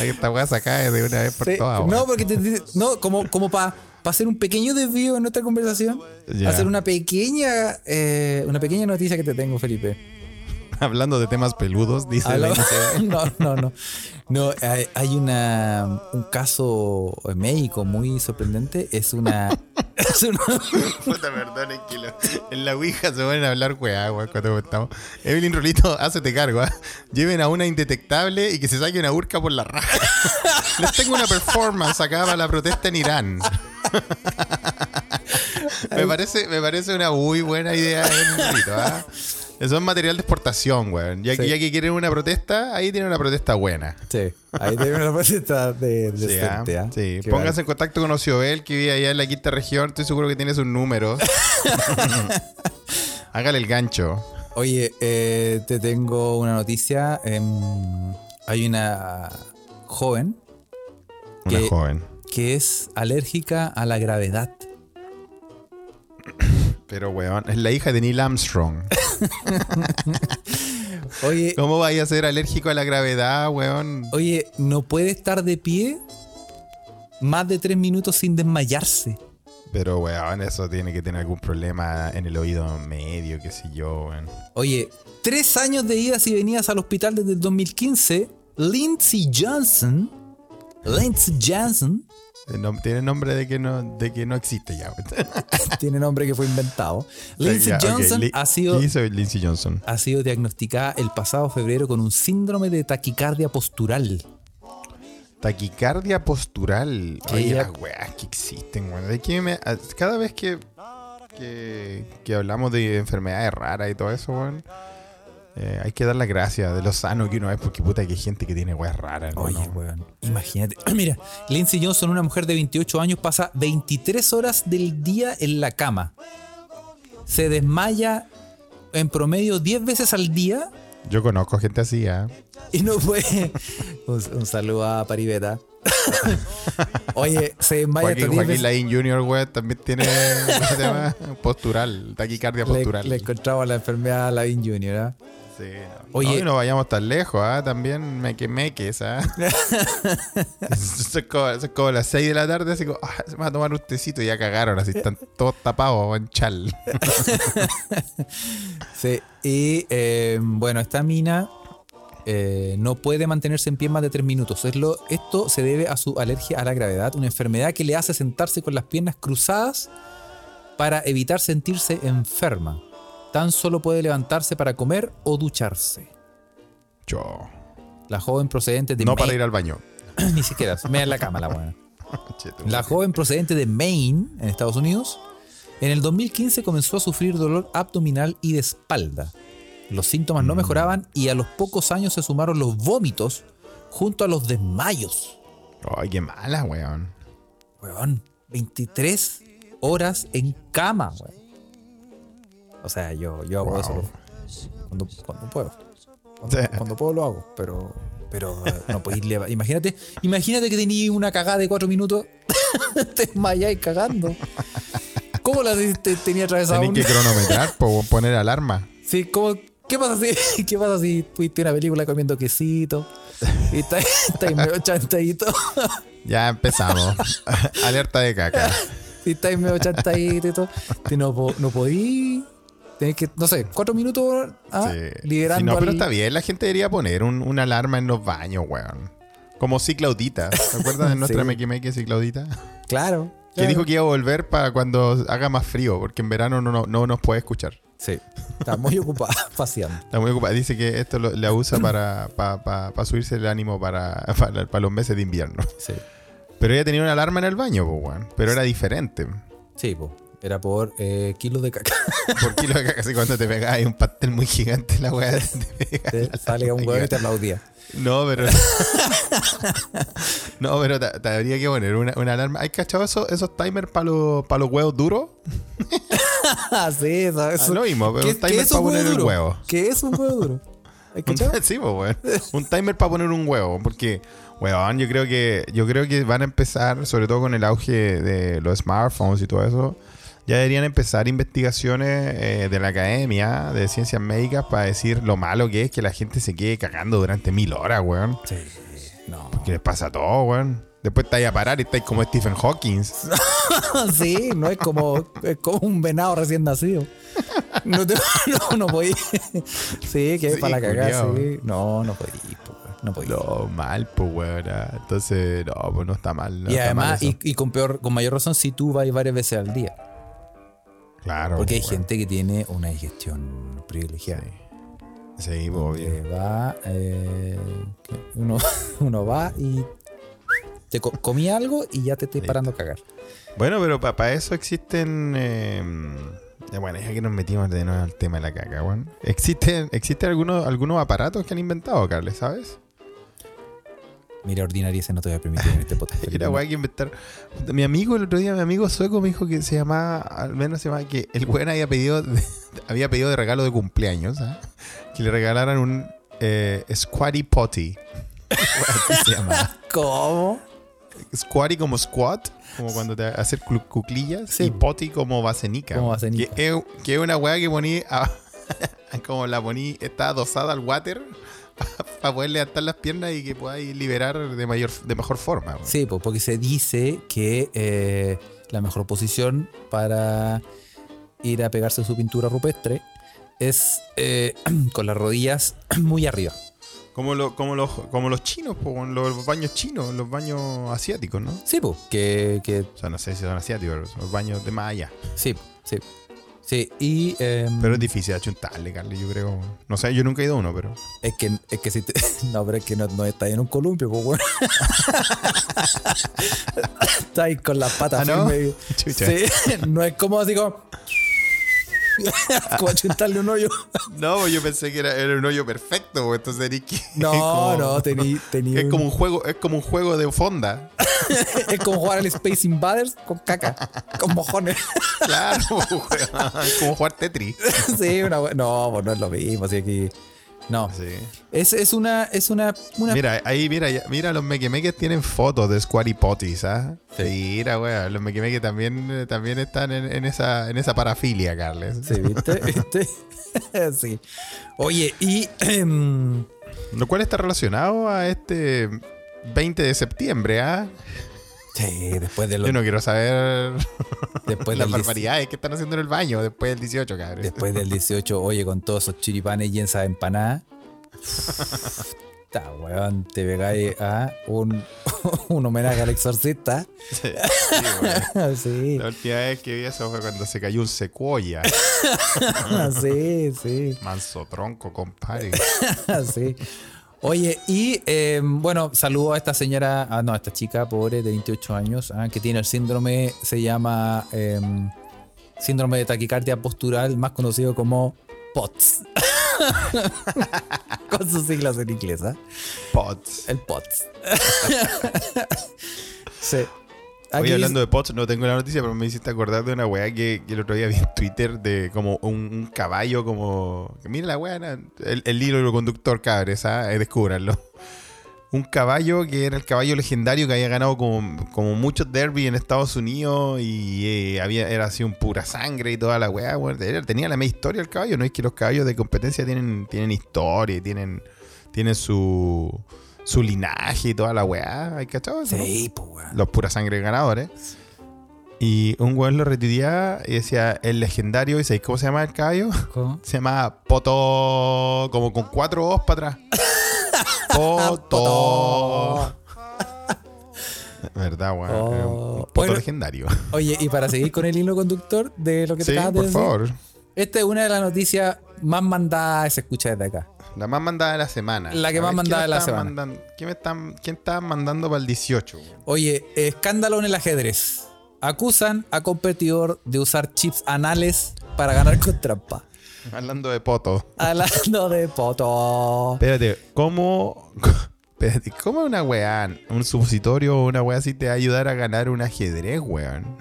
Esta weá se cae de una vez por
Sí,
todas,
no, porque te- te- no, como, como para hacer un pequeño desvío en nuestra conversación,
Ya.
hacer una pequeña, eh, una pequeña noticia que te tengo, Felipe.
Hablando de temas peludos, dice la
no, no, no. No, hay, hay una, un caso médico muy sorprendente. Es una. es una-
Puta, perdón, es que lo- en la Ouija se van a hablar weá, cuando estamos. Evelyn Rolito, hácete cargo, ¿ah? Lleven a una indetectable y que se saque una urca por la raja. Les tengo una performance acá para la protesta en Irán. Me, parece, me parece una muy buena idea, Rolito, ¿ah? Eso es material de exportación, weón. Ya, que-
Sí.
ya que quieren una protesta, ahí tienen una protesta buena.
sí, ahí tiene una receta de, de
Sí, ¿ah?
decente, ¿ah?
Sí, pónganse en contacto con Ociobel, que vive allá en la quinta región. Estoy seguro que tiene sus números. Hágale el gancho.
Oye, eh, te tengo una noticia. em, hay una joven
Una
Que-
joven.
Que es alérgica a la gravedad.
Pero, weón, es la hija de Neil Armstrong.
Oye,
¿Cómo vaya a ser alérgico a la gravedad, weón?
oye, no puede estar de pie más de tres minutos sin desmayarse.
Pero, weón, eso tiene que tener algún problema en el oído medio, qué sé yo, weón.
Oye, tres años de idas y venidas al hospital desde el 2015, Lindsey Johnson, Lindsey Johnson,
tiene nombre de que no, de que no existe ya. weón.
tiene nombre que fue inventado.
Ok,
Johnson ha sido diagnosticada el pasado febrero con un síndrome de taquicardia postural.
Taquicardia postural.
Que
Oye, las weas que existen, weón. ¿De qué me- a- Cada vez que, que, que hablamos de enfermedades raras y todo eso, weón, eh, hay que dar las gracias de lo sano que uno es, porque puta que hay gente que tiene weas raras,
Oye,
hermano.
weón, imagínate. Mira, Lindsey Johnson, una mujer de 28 años, pasa 23 horas del día en la cama. Se desmaya en promedio 10 veces al día
Yo conozco gente así, ¿ah?
y no puede. un, un saludo a Paribeta. Oye, se desmaya
Joaquín,
10
Joaquín
veces.
Laín Jr., weón, también tiene postural, taquicardia postural.
le encontramos la enfermedad a Lavin Jr. ¿ah?
Sí, no.
Oye.
No, vayamos tan lejos, ¿ah? También me que meques, ¿ah? eso, es como, eso es como las 6 de la tarde, así como, ah, se me va a tomar un tecito y ya cagaron, así están todos tapados, en chal.
Sí, y eh, bueno, esta mina eh, no puede mantenerse en pie más de tres minutos. Es lo- esto se debe a su alergia a la gravedad, una enfermedad que le hace sentarse con las piernas cruzadas para evitar sentirse enferma. Tan solo puede levantarse para comer o ducharse.
Yo.
La joven procedente de
No para ir al baño.
Ni siquiera, me en la cama la buena. La joven procedente de Maine, en Estados Unidos, en el 2015 comenzó a sufrir dolor abdominal y de espalda. Los síntomas no mejoraban y a los pocos años se sumaron los vómitos junto a los desmayos.
Ay, qué mala, weón.
Weón, 23 horas en cama, weón. O sea, yo, yo hago
Wow.
eso cuando, cuando puedo. Cuando,
Sí.
cuando puedo lo hago, pero, pero eh, no podéis leva- Imagínate, imagínate que tenías una cagada de cuatro minutos, te desmayáis cagando. ¿Cómo la te, te- tenía atravesado?
Tenés
un-
que cronometrar, po, poner alarma.
Sí, ¿cómo, ¿qué, pasa si, ¿Qué pasa si tuviste una película comiendo quesito? Y estáis estáis medio chantadito.
Ya empezamos. Alerta de caca.
Si estáis medio chantadito y todo. No, no podí. Tenés que, no sé, cuatro minutos ah,
Sí.
liberando
Sí, no, pero está bien. La gente debería poner un- una alarma en los baños, weón. Como si Claudita. ¿Te acuerdas de nuestra
Sí.
Meque Meque si Claudita?
Claro.
Que
claro.
dijo que iba a volver para cuando haga más frío, porque en verano no, no, no nos puede escuchar.
Sí. Está muy ocupada paseando.
Está muy ocupada. Dice que esto lo- la usa para, para, para- para subirse el ánimo para, para, los meses de invierno.
Sí.
Pero ella tenía una alarma en el baño, pues, weón. Pero era diferente.
Sí, po. Era por eh, kilos de caca.
Por kilo de caca, así cuando te pegaba hay un pastel muy gigante, la weá te.
Te sale un huevo y te aplaudía.
No, pero. no, pero te, te habría que poner una, una alarma. ¿Hay cachado esos, esos timers para los, para los huevos duros?
Ah, sí, eso.
Ah,
eso.
lo mismo, pero
¿Qué-
un timer
es
para
un
poner el
duro?
huevo.
¿Qué es un huevo duro? ¿Hay
Un-
cachado?
sí, pues, weón. Un timer para poner un huevo. Porque, weón, yo creo que, yo creo que van a empezar, sobre todo con el auge de los smartphones y todo eso. Ya deberían empezar investigaciones eh, de la academia de ciencias médicas para decir lo malo que es que la gente se quede cagando durante mil horas, weón.
Sí. No.
¿Qué les pasa a todo, weón? Después estáis a parar y estáis como Stephen Hawking.
sí, no es como, es como un venado recién nacido. No, te, no, no podí. Sí, que es
Sí,
para la cagada, sí. No, no podí, no podí.
No, mal, pues, weón. ah. Entonces, no, pues no está mal. no
y
está
además, y, y con peor, con mayor razón si tú vas varias veces al día.
Claro.
Porque hay
pues,
gente que tiene una digestión privilegiada.
weón. Sí, pues, obvio.
Va, eh, uno, uno va y te co- comí algo y ya te estoy
Listo.
parando a cagar.
Bueno, pero para eso existen. eh, ya bueno, ya que nos metimos de nuevo al tema de la caca, weón. Existen, existen algunos, algunos aparatos que han inventado, Carles, ¿sabes?
Mira, ordinaria, no te voy a permitir en este podcast.
Era weón que inventar. Mi amigo, el otro día, mi amigo sueco me dijo que se llamaba, al menos se llamaba, que el weón había pedido, de- había pedido de regalo de cumpleaños, ¿ah? que le regalaran un eh, Squatty Potty. Así se.
¿Cómo?
squatty como squat, como cuando te hacer cuclillas,
Sí.
y potty como basenica.
Como basenica.
Que es, que es una weá que poní, a- como la poní, está adosada al water para poder levantar las piernas y que podáis liberar de mayor de mejor forma.
Sí, pues porque se dice que eh, la mejor posición para ir a pegarse su pintura rupestre es eh, con las rodillas muy arriba.
Como, lo- como, los, como los chinos, po, los baños chinos, los baños asiáticos, ¿no?
Sí, pues, que, que
O sea, no sé si son asiáticos, pero son los baños de más allá.
sí, sí. Sí, y em,
Pero es difícil achuntarle, Carly, yo creo. No sé, yo nunca he ido a uno, pero.
es que es que si te- no, pero es que no, no está en un columpio, pues bueno. está ahí con las patas
Ah, ¿no?
Sí, no es como así como como chuntarle un hoyo.
No, yo pensé que era, era un hoyo perfecto, entonces tenés que-
No,
como-
no, tení, tení
Es
un-
como un juego, es como un juego de fonda.
es como jugar al Space Invaders con caca, con mojones.
Claro, es como jugar Tetris.
sí, una No, pues no es lo mismo, así que. No.
Sí.
Es, es una. Es una, una
Mira, ahí, mira, ya- mira, los mequemeques tienen fotos de Squatty Potties, ¿ah?
Sí.
Mira, weón, los mequemeques también, eh, también están en, en esa, en esa parafilia, Carles.
Sí, ¿viste? ¿Viste? sí. Oye, y. em,
Lo cual está relacionado a este 20 de septiembre, ¿ah?
Sí, después de los.
Yo no quiero saber
después,
las barbaridades que están haciendo en el baño después del 18, cabrón.
después del 18, oye, con todos esos chiripanes y esa empanada. Está, weón, te pegáis a un, un homenaje al exorcista.
Sí, sí,
sí,
La última vez que vi eso fue cuando se cayó un secuoya.
sí, sí.
Manso tronco, compadre.
sí. Oye, y eh, bueno, saludo a esta señora, ah, no, a esta chica pobre de 28 años, ah, que tiene el síndrome, se llama eh, síndrome de taquicardia postural, más conocido como POTS. Con sus siglas en inglés, ¿ah?
Pots.
El POTS. sí.
Oye, hablando
dice-
de Pots, no tengo la noticia, pero me hiciste acordar de una weá que, que el otro día vi en Twitter de como un, un caballo, como. que Mira la weá, el, el hilo conductor, cabres, ¿ah? Descúbranlo. Un caballo que era el caballo legendario que había ganado como, como muchos derby en Estados Unidos y eh, había, era así un pura sangre y toda la weá. weón. Era- tenía la misma historia el caballo, no es que los caballos de competencia tienen, tienen historia y tienen, tienen su, su linaje y toda la weá. ¿Hay cachado eso?
Sí, pues, weón.
los pura sangre ganadores. Y un weón lo retuiteaba y decía el legendario, ¿y sabéis cómo se llama el caballo?
¿Cómo?
Se llama Poto, como con cuatro O's para atrás. Poto. ¿Verdad, weón?
Oh.
Un- poto
Bueno.
legendario.
Oye, y para seguir con el hilo conductor de lo que te
Sí,
acabas de
por
decir,
favor.
esta es una de las noticias más mandadas, se escucha desde acá.
La más mandada de la semana.
La que más
ver,
mandada
¿quién
de la semana?
¿quién, me están, ¿Quién está mandando para el 18? weón?
Oye, escándalo en el ajedrez. Acusan a competidor de usar chips anales para ganar con trampa.
Hablando de Poto.
Hablando de poto.
Espérate, ¿cómo. Espérate, ¿cómo una weá, un supositorio o una weá así te va a ayudar a ganar un ajedrez, weón?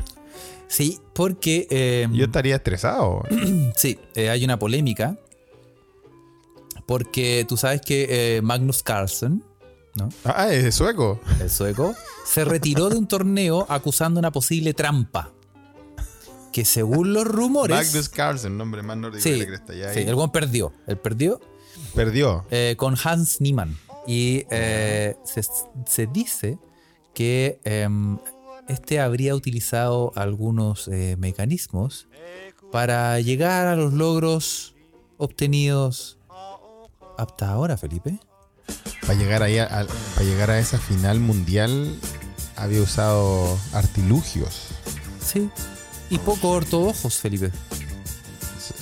Sí, porque eh,
Yo estaría estresado.
sí, eh, hay una polémica. Porque tú sabes que eh, Magnus Carlsen, ¿no?
Ah, es sueco.
el sueco, se retiró de un torneo acusando una posible trampa. Que según los rumores.
Magnus Carlsen, nombre más nórdico
sí,
de cresta. Ya
sí,
ahí
el buen perdió. Él perdió
perdió.
eh, con Hans Niemann. Y eh, se, se dice que em, este habría utilizado algunos mecanismos para llegar a los logros obtenidos hasta ahora, Felipe.
Para llegar ahí a, a- para llegar a esa final mundial había usado artilugios.
Sí. Y poco ortodoxos, Felipe.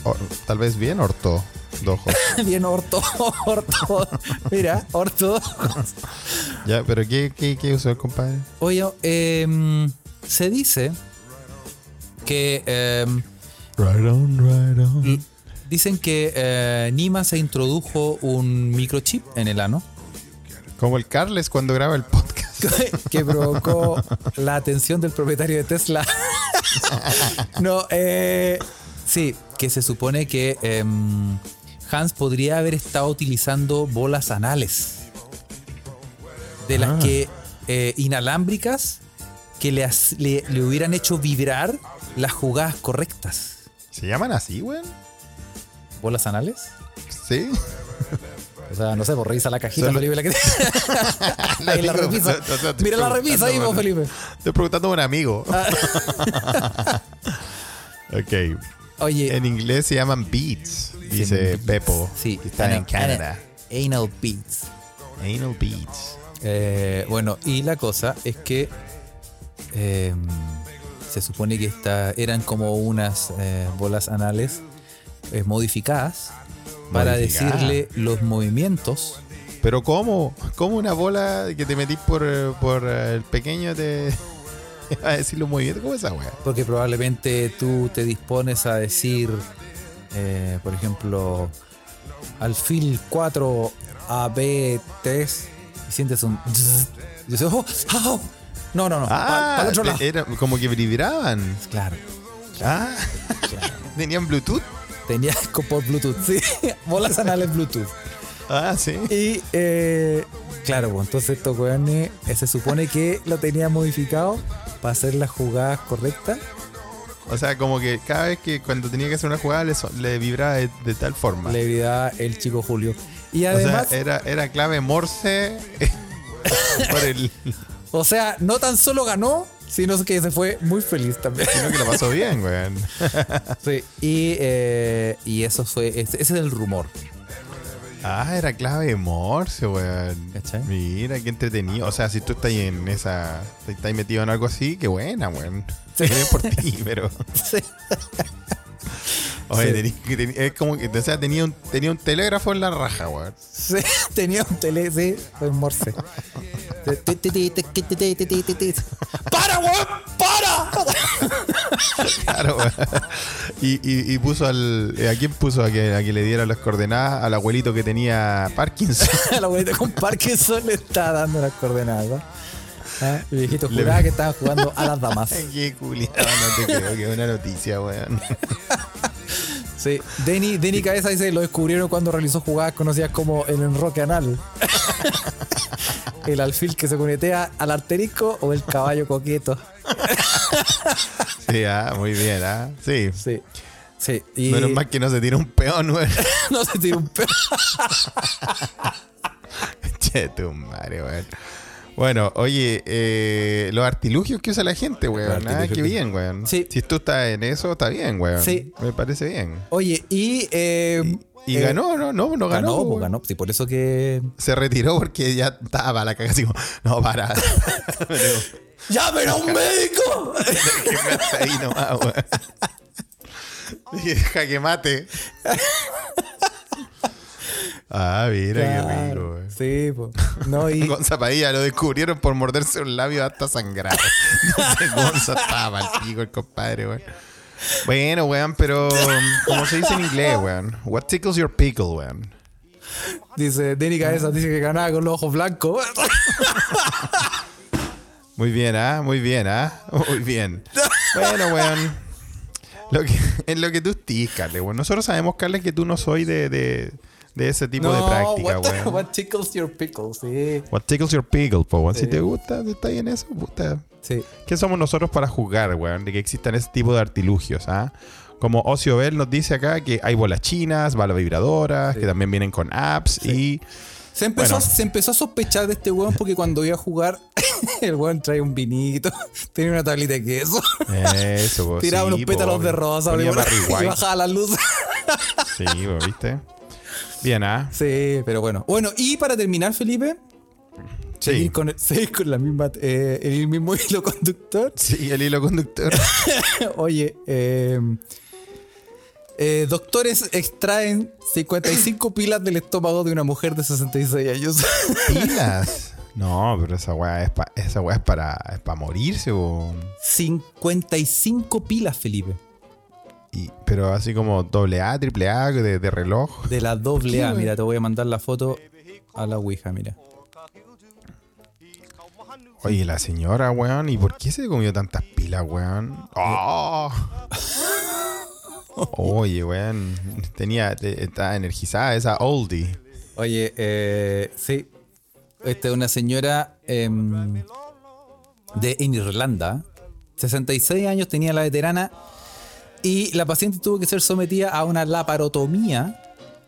O- tal vez bien orto. Dojos.
Bien orto, orto. Mira, ortodoxos.
ya, pero ¿qué, qué, qué usó el compadre?
Oye, em, se dice que em,
Right on, right on.
Dicen que eh, Nima se introdujo un microchip en el ano
Como el Carles cuando graba el podcast.
que provocó la atención del propietario de Tesla. no, eh, sí, que se supone que em, Hans podría haber estado utilizando bolas anales. De las
Ah.
que eh, inalámbricas que le, le- le hubieran hecho vibrar las jugadas correctas.
¿Se llaman así, weón?
¿Bolas anales?
Sí.
O sea, no sé, por revisa la cajita,
Solo-
Felipe, la que Ahí la revisa. Mira la revisa ahí, vos, Felipe.
Estoy preguntando a un amigo. ok.
Oye,
En inglés se llaman beats, dice. Pepo.
Sí,
está
ana-
en Canadá.
ana- Anal beats.
Anal beats.
Eh, bueno, y la cosa es que eh, se supone que esta, eran como unas eh, bolas anales eh, modificadas para decirle los movimientos.
Pero ¿cómo? ¿Cómo una bola que te metís por, eh, por eh, el pequeño te va a decir los movimientos? ¿Cómo es esa weá?
Porque probablemente tú te dispones a decir, eh, por ejemplo, alfil 4 AB 3 y sientes un... zzz, y dices, oh, oh, no, no, no,
Ah,
otro lado.
era como que vibraban.
Claro,
Ah,
claro.
tenían Bluetooth.
Tenía por Bluetooth, sí. Bolas anales Bluetooth.
Ah, sí.
Y eh, claro, pues entonces estos weones eh, se supone que lo tenía modificado para hacer las jugadas correctas.
O sea, como que cada vez que cuando tenía que hacer una jugada le, le vibraba de, de tal forma.
Le vida el chico Julio. Y
o
además,
sea, era, era clave Morse por el,
o sea, no tan solo ganó, sino que se fue muy feliz también.
sino que lo pasó bien, weón.
Sí, y, eh, y eso fue, ese, ese es el rumor.
Ah, era clave Morse, weón. Mira, qué entretenido. O sea, si tú estás en esa. Estás metido en algo así, qué buena, weón.
Sí.
Bien por ti, pero.
Sí.
Oye,
Sí.
tení- que tení- es como que. O sea, tenía un, tenía un telégrafo en la raja, weón.
Sí, tenía un tele, sí, fue Morse. ¡Para, weón! ¡Para!
Claro. Y, y, y puso al. ¿A quién puso a que, a que le diera las coordenadas? Al abuelito que tenía Parkinson.
La abuelita con Parkinson le está dando las coordenadas. ¿Ah? El viejito
Le-
juraba que estaban jugando a las damas.
qué culiado, no te creo que es una noticia, weón.
Sí. Denny, Denny Cabeza dice lo descubrieron cuando realizó jugadas conocidas como el enroque anal. El alfil que se conetea al arterisco o el caballo coqueto.
Sí, ah, muy bien, ah. Sí.
Sí. Sí. Y
Menos mal que no se tira un peón, weón.
no se tira un pedo.
Che, tu madre, weón. Bueno, oye, eh, los artilugios que usa la gente, weón. Ah, qué bien, weón.
Sí.
Si tú estás en eso, está bien, weón.
Sí.
Me parece bien.
Oye, y. eh,
Y
eh,
ganó, no, no, no ganó.
Ganó, pues, ganó. Sí, por eso que.
Se retiró porque ya estaba la caga así como, no, para.
¡Llamen a un médico!
Quédate ahí nomás, weón. Dije, Jaque mate. Ah, mira qué rico, weón.
Sí, pues. No, y.
Gonza Padilla lo descubrieron por morderse un labio hasta sangrar. Dice Gonza estaba al pico el compadre, weón. Bueno, weón, pero como se dice en inglés, weón. What tickles your pickle, weón.
Dice, Denny Cabeza dice que ganaba con los ojos blancos.
Muy bien, ¿ah? Muy bien, ¿ah? Muy bien. Bueno, weón. Lo que, en lo que tú estés, Carles, weón. Nosotros sabemos, Carles, que tú no soy de, de, de ese tipo de práctica,
what,
weón.
what tickles your pickles, sí.
What tickles your pickle, po, weón. Si
Sí.
te gusta, si estás en eso, puta.
Sí.
¿Qué somos nosotros para juzgar, weón? De que existan ese tipo de artilugios, ¿ah? Como Ocio Bell nos dice acá que hay bolas chinas, balas vibradoras,
Sí.
que también vienen con apps y...
Se empezó,
Bueno.
se empezó a sospechar de este weón porque cuando iba a jugar, el weón trae un vinito, tenía una tablita de queso,
Eso, po,
tiraba
sí,
unos
po,
pétalos de
obvio.
rosa y bajaba la luz.
Sí, po, ¿viste? Bien, ¿ah?
Sí, pero bueno. Bueno, y para terminar, Felipe,
Sí.
seguir, con, seguir con la misma, eh, el mismo hilo conductor.
Sí, el hilo conductor.
Oye, eh, eh, doctores extraen 55 pilas del estómago de una mujer de 66 años.
Pilas. No, pero esa weá es, pa- esa weá es para, es para morirse, po.
55 pilas, Felipe.
Y, pero así como doble A, triple A, de, de reloj.
De la doble A. Mira, te voy a mandar la foto a la Ouija, mira.
Oye, la señora, weón, ¿y por qué se comió tantas pilas, weón? ¡Oh! Oye, weón, tenía, te- estaba energizada esa oldie.
Oye, eh, sí. Esta es una señora em, de en Irlanda. 66 años tenía la veterana y la paciente tuvo que ser sometida a una laparotomía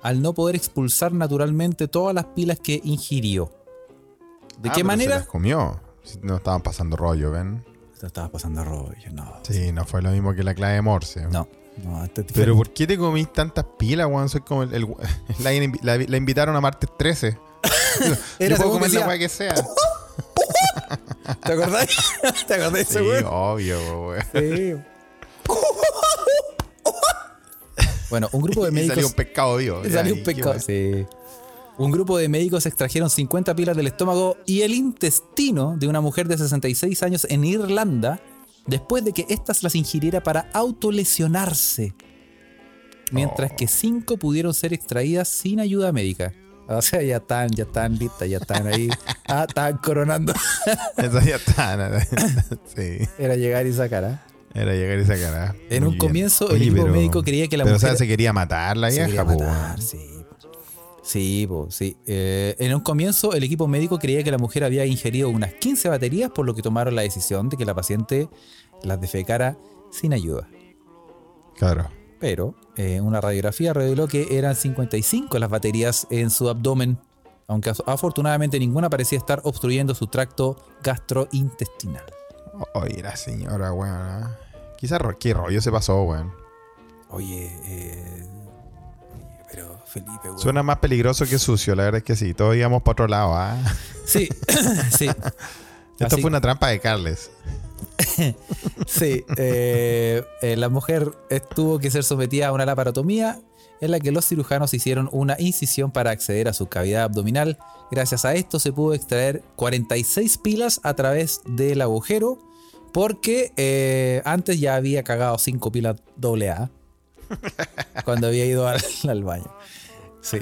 al no poder expulsar naturalmente todas las pilas que ingirió. ¿De
Ah,
qué manera?
Se las comió. No estaban pasando rollo, ¿ven?
Esto estaba pasando rollo, no.
Sí, no fue lo mismo que la clave de Morse.
No, no, este es
Pero. ¿por qué te comís tantas pilas, weón? Soy como el. el- la, invi- la- la invitaron a martes 13.
Era
Yo puedo comer la weá que sea.
¿Te acordás? ¿Te acordás de ese
Sí,
weón?
obvio, weón.
Sí. Bueno, un grupo de médicos.
salió un pescado vivo.
Salió un pescado. Sí. Un grupo de médicos extrajeron 50 pilas del estómago y el intestino de una mujer de 66 años en Irlanda después de que éstas las ingiriera para autolesionarse. Mientras
Oh.
que 5 pudieron ser extraídas sin ayuda médica. O sea, ya están, ya están listas, ya están ahí. Ah, están coronando.
Esa ya está. nada. sí.
Era llegar y sacar, ¿ah?
Era llegar y sacar. ah.
En
Muy
un
bien.
comienzo, el equipo
pero-
médico creía que la
pero,
mujer.
o sea, se quería matar la vieja,
matar, sí. Sí, po, sí. Eh, en un comienzo, el equipo médico creía que la mujer había ingerido unas 15 baterías, por lo que tomaron la decisión de que la paciente las defecara sin ayuda.
Claro.
Pero eh, una radiografía reveló que eran 55 las baterías en su abdomen, aunque af- afortunadamente ninguna parecía estar obstruyendo su tracto gastrointestinal.
Oye, la señora, weón. ah. Quizás qué rollo se pasó, weón.
Oye, eh, pero Felipe, weón.
Suena más peligroso que sucio, la verdad es que sí. Todos íbamos para otro lado, ¿ah?
Sí, sí.
Esto
Así-
fue una trampa de Carles.
Sí, eh, eh, la mujer tuvo que ser sometida a una laparotomía en la que los cirujanos hicieron una incisión para acceder a su cavidad abdominal. Gracias a esto se pudo extraer 46 pilas a través del agujero porque eh, antes ya había cagado 5 pilas AA cuando había ido al, al baño. Sí.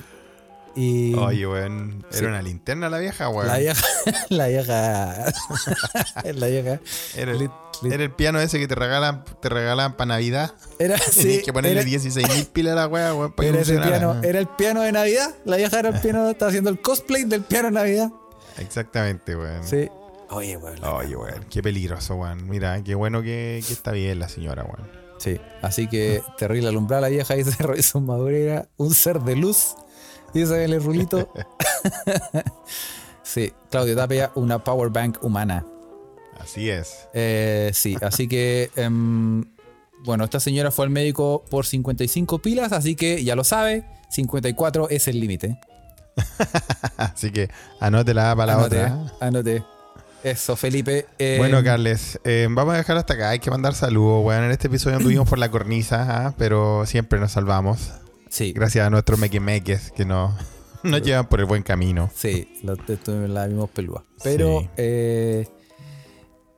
Y
Oye, weón. Era
Sí.
una linterna la vieja, weón.
la vieja, la vieja, la vieja,
Era, el, era piano ese que te regalan, te regalan para Navidad.
era, sí,
que ponerle 16.000 pilas a la weá, weón, para que
Era, ese piano, era el piano de Navidad. La vieja era el piano, estaba haciendo el cosplay del piano de Navidad.
Exactamente, weón.
Sí. Oye, weón.
Oye, weón. Qué peligroso, weón. Mira, qué bueno que, que está bien la señora, weón.
Sí. Así que terrible alumbrar la vieja y se hizo madurera, un ser de luz. Dice el rulito. sí, Claudio Tapia, una power bank humana.
Así es.
Eh, sí, así que. em, bueno, esta señora fue al médico por 55 pilas, así que ya lo sabe, 54 es el límite.
Así que anótela para la
Anote,
otra.
anote. Eso, Felipe. eh,
Bueno, Carles, eh, vamos a dejar hasta acá. Hay que mandar saludos, weón. En este episodio anduvimos por la cornisa, ah, pero siempre nos salvamos.
Sí,
Gracias a nuestros mequemeques que nos, nos llevan por el buen camino.
sí, estu- la vimos pelúa. Pero,
Sí.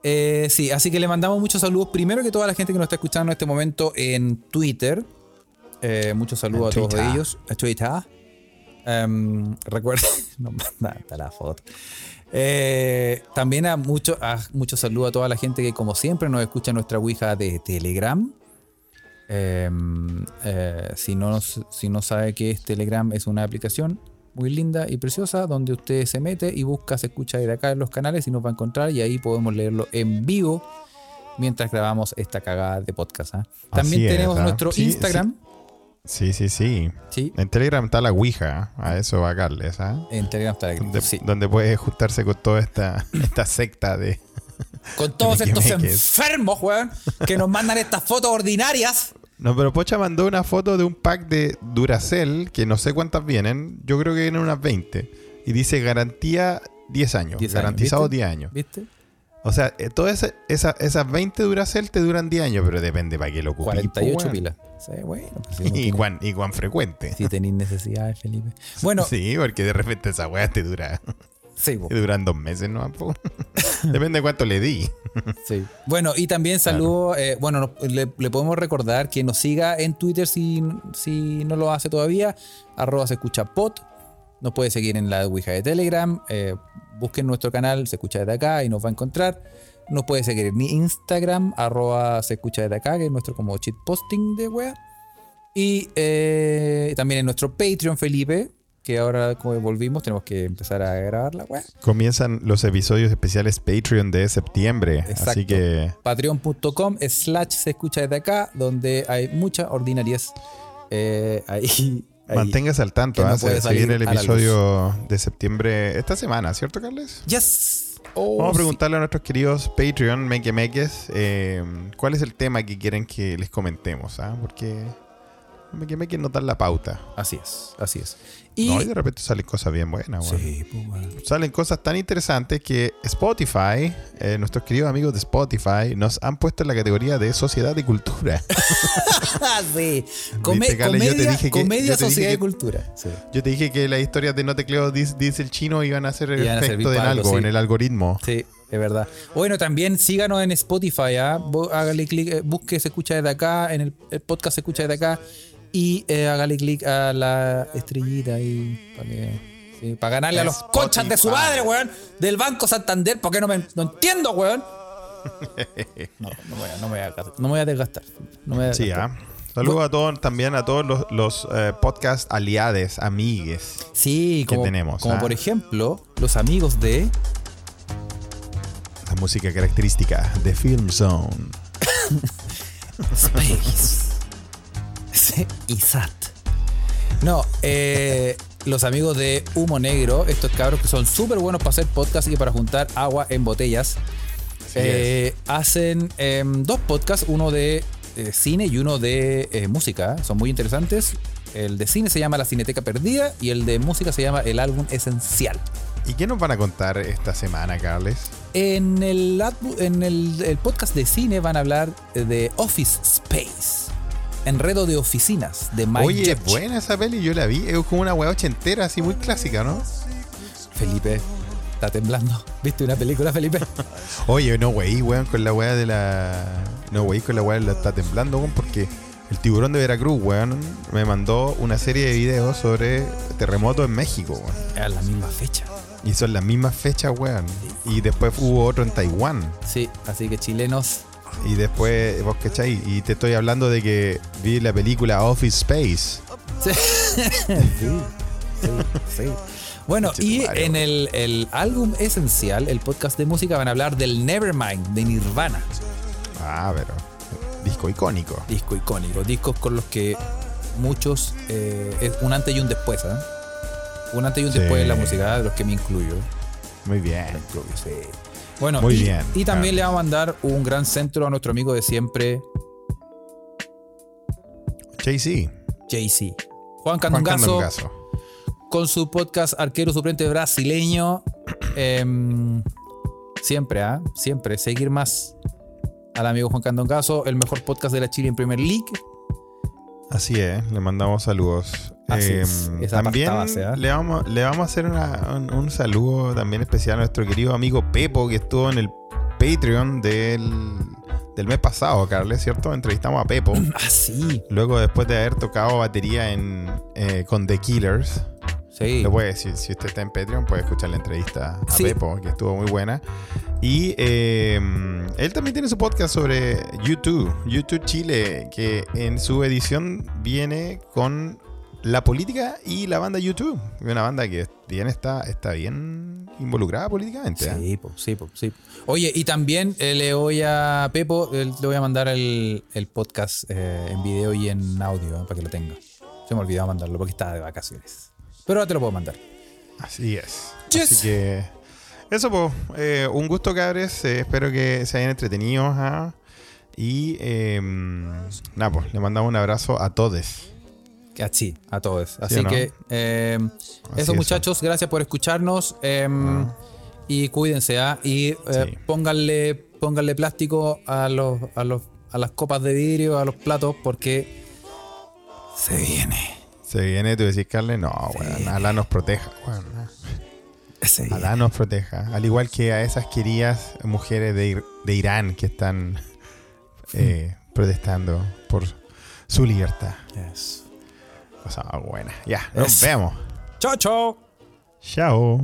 eh, sí, así que le mandamos muchos saludos. Primero que toda la gente que nos está escuchando en este momento en Twitter. Muchos saludos a todos ellos. A Twitter. Em, recuerden, no manda la foto. Eh, también a muchos a muchos saludos a toda la gente que, como siempre, nos escucha en nuestra Ouija de Telegram. Em, eh, si, no, si no sabe qué es Telegram, es una aplicación muy linda y preciosa donde usted se mete y busca, se escucha de acá en los canales y nos va a encontrar y ahí podemos leerlo en vivo mientras grabamos esta cagada de podcast. ¿ah? También
es,
tenemos
¿ah?
nuestro
Sí,
Instagram.
Sí, sí, sí.
Sí.
En Telegram está la Ouija. A eso va Carles, ¿ah?
En Telegram está el
Donde,
sí.
donde puede juntarse con toda esta, esta secta de.
Con todos estos enfermos, weón, que nos mandan estas fotos ordinarias.
No, pero Pocha mandó una foto de un pack de Duracell, que no sé cuántas vienen. Yo creo que vienen unas 20. Y dice garantía 10 años.
10 años,
garantizado
¿viste?
10 años.
¿Viste?
O sea, eh, todas esa- esa- esas 20 Duracell te duran 10 años, pero depende para qué lo ocupes.
48 pilas. Sí, bueno, pues no
Y y frecuente.
si tenéis necesidades, Felipe. Bueno, sí,
Sí, porque de repente esa weá te dura.
po.
te duran dos meses, ¿no? Depende de cuánto le di.
Sí. Bueno, y también saludo, eh, bueno, no- le, le podemos recordar que nos siga en Twitter si, si no lo hace todavía, arroba se escucha pot. Nos puede seguir en la Ouija de Telegram, eh, busquen nuestro canal, se escucha desde acá y nos va a encontrar. Nos puede seguir en mi Instagram, arroba se escucha desde acá, que es nuestro como cheat posting de wea. Y eh, también en nuestro Patreon, Felipe. que ahora como volvimos tenemos que empezar a grabar la web.
Comienzan los episodios especiales Patreon de septiembre.
Exacto.
Así que
Patreon.com slash se escucha desde acá, donde hay mucha ordinariez. Eh, ahí, ahí.
manténgase al tanto.
que no.
Se- viene el episodio de septiembre esta semana, ¿cierto, Carles?
Yes. Oh,
Vamos a
sí.
preguntarle a nuestros queridos Patreon, Mequemeques, eh, cuál es el tema que quieren que les comentemos, ¿ah? Porque Mequemeques nos dan la pauta.
Así es, así es. Y,
No, y de repente salen cosas bien buenas,
sí, pues, bueno.
Salen cosas tan interesantes que Spotify, eh, nuestros queridos amigos de Spotify, nos han puesto en la categoría de sociedad y cultura.
Sí. Come-
Viste, Carles, yo te
comedia,
dije que-
comedia,
yo te dije
sociedad
que-
y cultura. Sí.
Yo te dije que las historias de no tecleo dice el chino iban a hacer el
Iban
efecto
algo, sí.
en el algoritmo.
Sí, es verdad. Bueno, también síganos en Spotify, ¿ah? Hágale clic, eh, busque Se Escucha desde acá, en el, el podcast Se Escucha desde acá, y eh, hágale clic a la estrellita ahí para que- sí, para ganarle a los
Spotify.
conchas de su madre, weón, del Banco Santander, porque no me no entiendo, weón. No, no me voy a, no me voy a, no me voy a desgastar. No me voy a
Sí. ¿ah? Saludos a todos, también a todos los, los eh, podcast aliades, amigues.
Sí,
que
como,
tenemos,
como
ah?
por ejemplo, los amigos de
La música característica de Film Zone.
Space. Sí, y SAT. No, eh, los amigos de Humo Negro, estos cabros que son súper buenos para hacer podcast y para juntar agua en botellas, eh, hacen em, dos podcasts, uno de eh, cine y uno de música. Son muy interesantes. El de cine se llama La Cineteca Perdida y el de música se llama El Álbum Esencial.
¿Y qué nos van a contar esta semana, Carles?
En el, adbu- en el, el podcast de cine van a hablar de Office Space. Enredo de oficinas de Mike
Oye, es
Judge.
buena esa peli, yo la vi. Es como una hueá ochentera, así muy clásica, ¿no?
Felipe, está temblando. ¿Viste una película, Felipe?
Oye, no, güey, weón, con la weá de la. No, güey, con la weá de la está temblando, weón, porque el tiburón de Veracruz, weón, me mandó una serie de videos sobre terremotos en México, weón.
A la misma fecha.
Y son las mismas fechas, weón. Y después hubo otro en Taiwán.
Sí, así que chilenos.
Y después, vos cachai, y te estoy hablando de que vi la película Office Space.
Sí, sí, sí. sí. Bueno, y en el, el álbum esencial, el podcast de música, van a hablar del Nevermind de Nirvana.
Ah, pero. Disco icónico.
Disco icónico. Discos con los que muchos. eh, es un antes y un después, ¿eh? Un antes y un
Sí.
después en la música, de los que me incluyo.
Muy bien.
Sí. Bueno,
Muy
y,
bien,
y también le vamos a mandar un gran centro a nuestro amigo de siempre,
Jay-Z.
Jay-Z. Juan Candongazo. con su podcast Arquero Suplente Brasileño. Em, siempre, ¿ah? Siempre. Seguir más al amigo Juan Candongazo, el mejor podcast de la Chile en Premier League.
Así es, le mandamos saludos.
Así
Eh,
es, esa
también
base, ¿ah?
le, vamos, le vamos a hacer una- un, un saludo también especial a nuestro querido amigo Pepo, que estuvo en el Patreon del, del mes pasado, Carles, ¿cierto? Entrevistamos a Pepo.
Ah, sí.
Luego, después de haber tocado batería en, eh, con The Killers,
Sí.
lo puede decir, si usted está en Patreon, puede escuchar la entrevista a
Sí.
Pepo, que estuvo muy buena. Y eh, él también tiene su podcast sobre YouTube, YouTube Chile, que en su edición viene con la política y la banda YouTube. Una banda que bien está, está bien involucrada políticamente. ¿eh?
Sí, po, sí, po, sí. Oye, y también eh, le voy a Pepo, eh, le voy a mandar el, el podcast eh, en video y en audio para que lo tenga. Se me olvidó mandarlo porque estaba de vacaciones. Pero ahora te lo puedo mandar.
Así es.
Yes.
Así que eso, pues, eh, un gusto, cabres. Espero que se hayan entretenidos. ¿ah? Y eh, nada, pues, le mandamos un abrazo a todos.
Así, a todos. Así
¿Sí o no?
que eh,
Así
eso,
es.
muchachos, gracias por escucharnos. eh, Y cuídense, ¿ah? Y eh,
Sí.
pónganle, pónganle plástico a los, a los a las copas de vidrio, a los platos, porque se viene.
Se viene, tú decís, Carles, no, weón, Alá nos proteja, weón. Alá nos proteja. Al igual que a esas queridas mujeres de, Ir- de Irán que están eh, protestando por su libertad.
Yes.
Cosa buena. Ya, nos vemos.
Chao, chao.
Chao.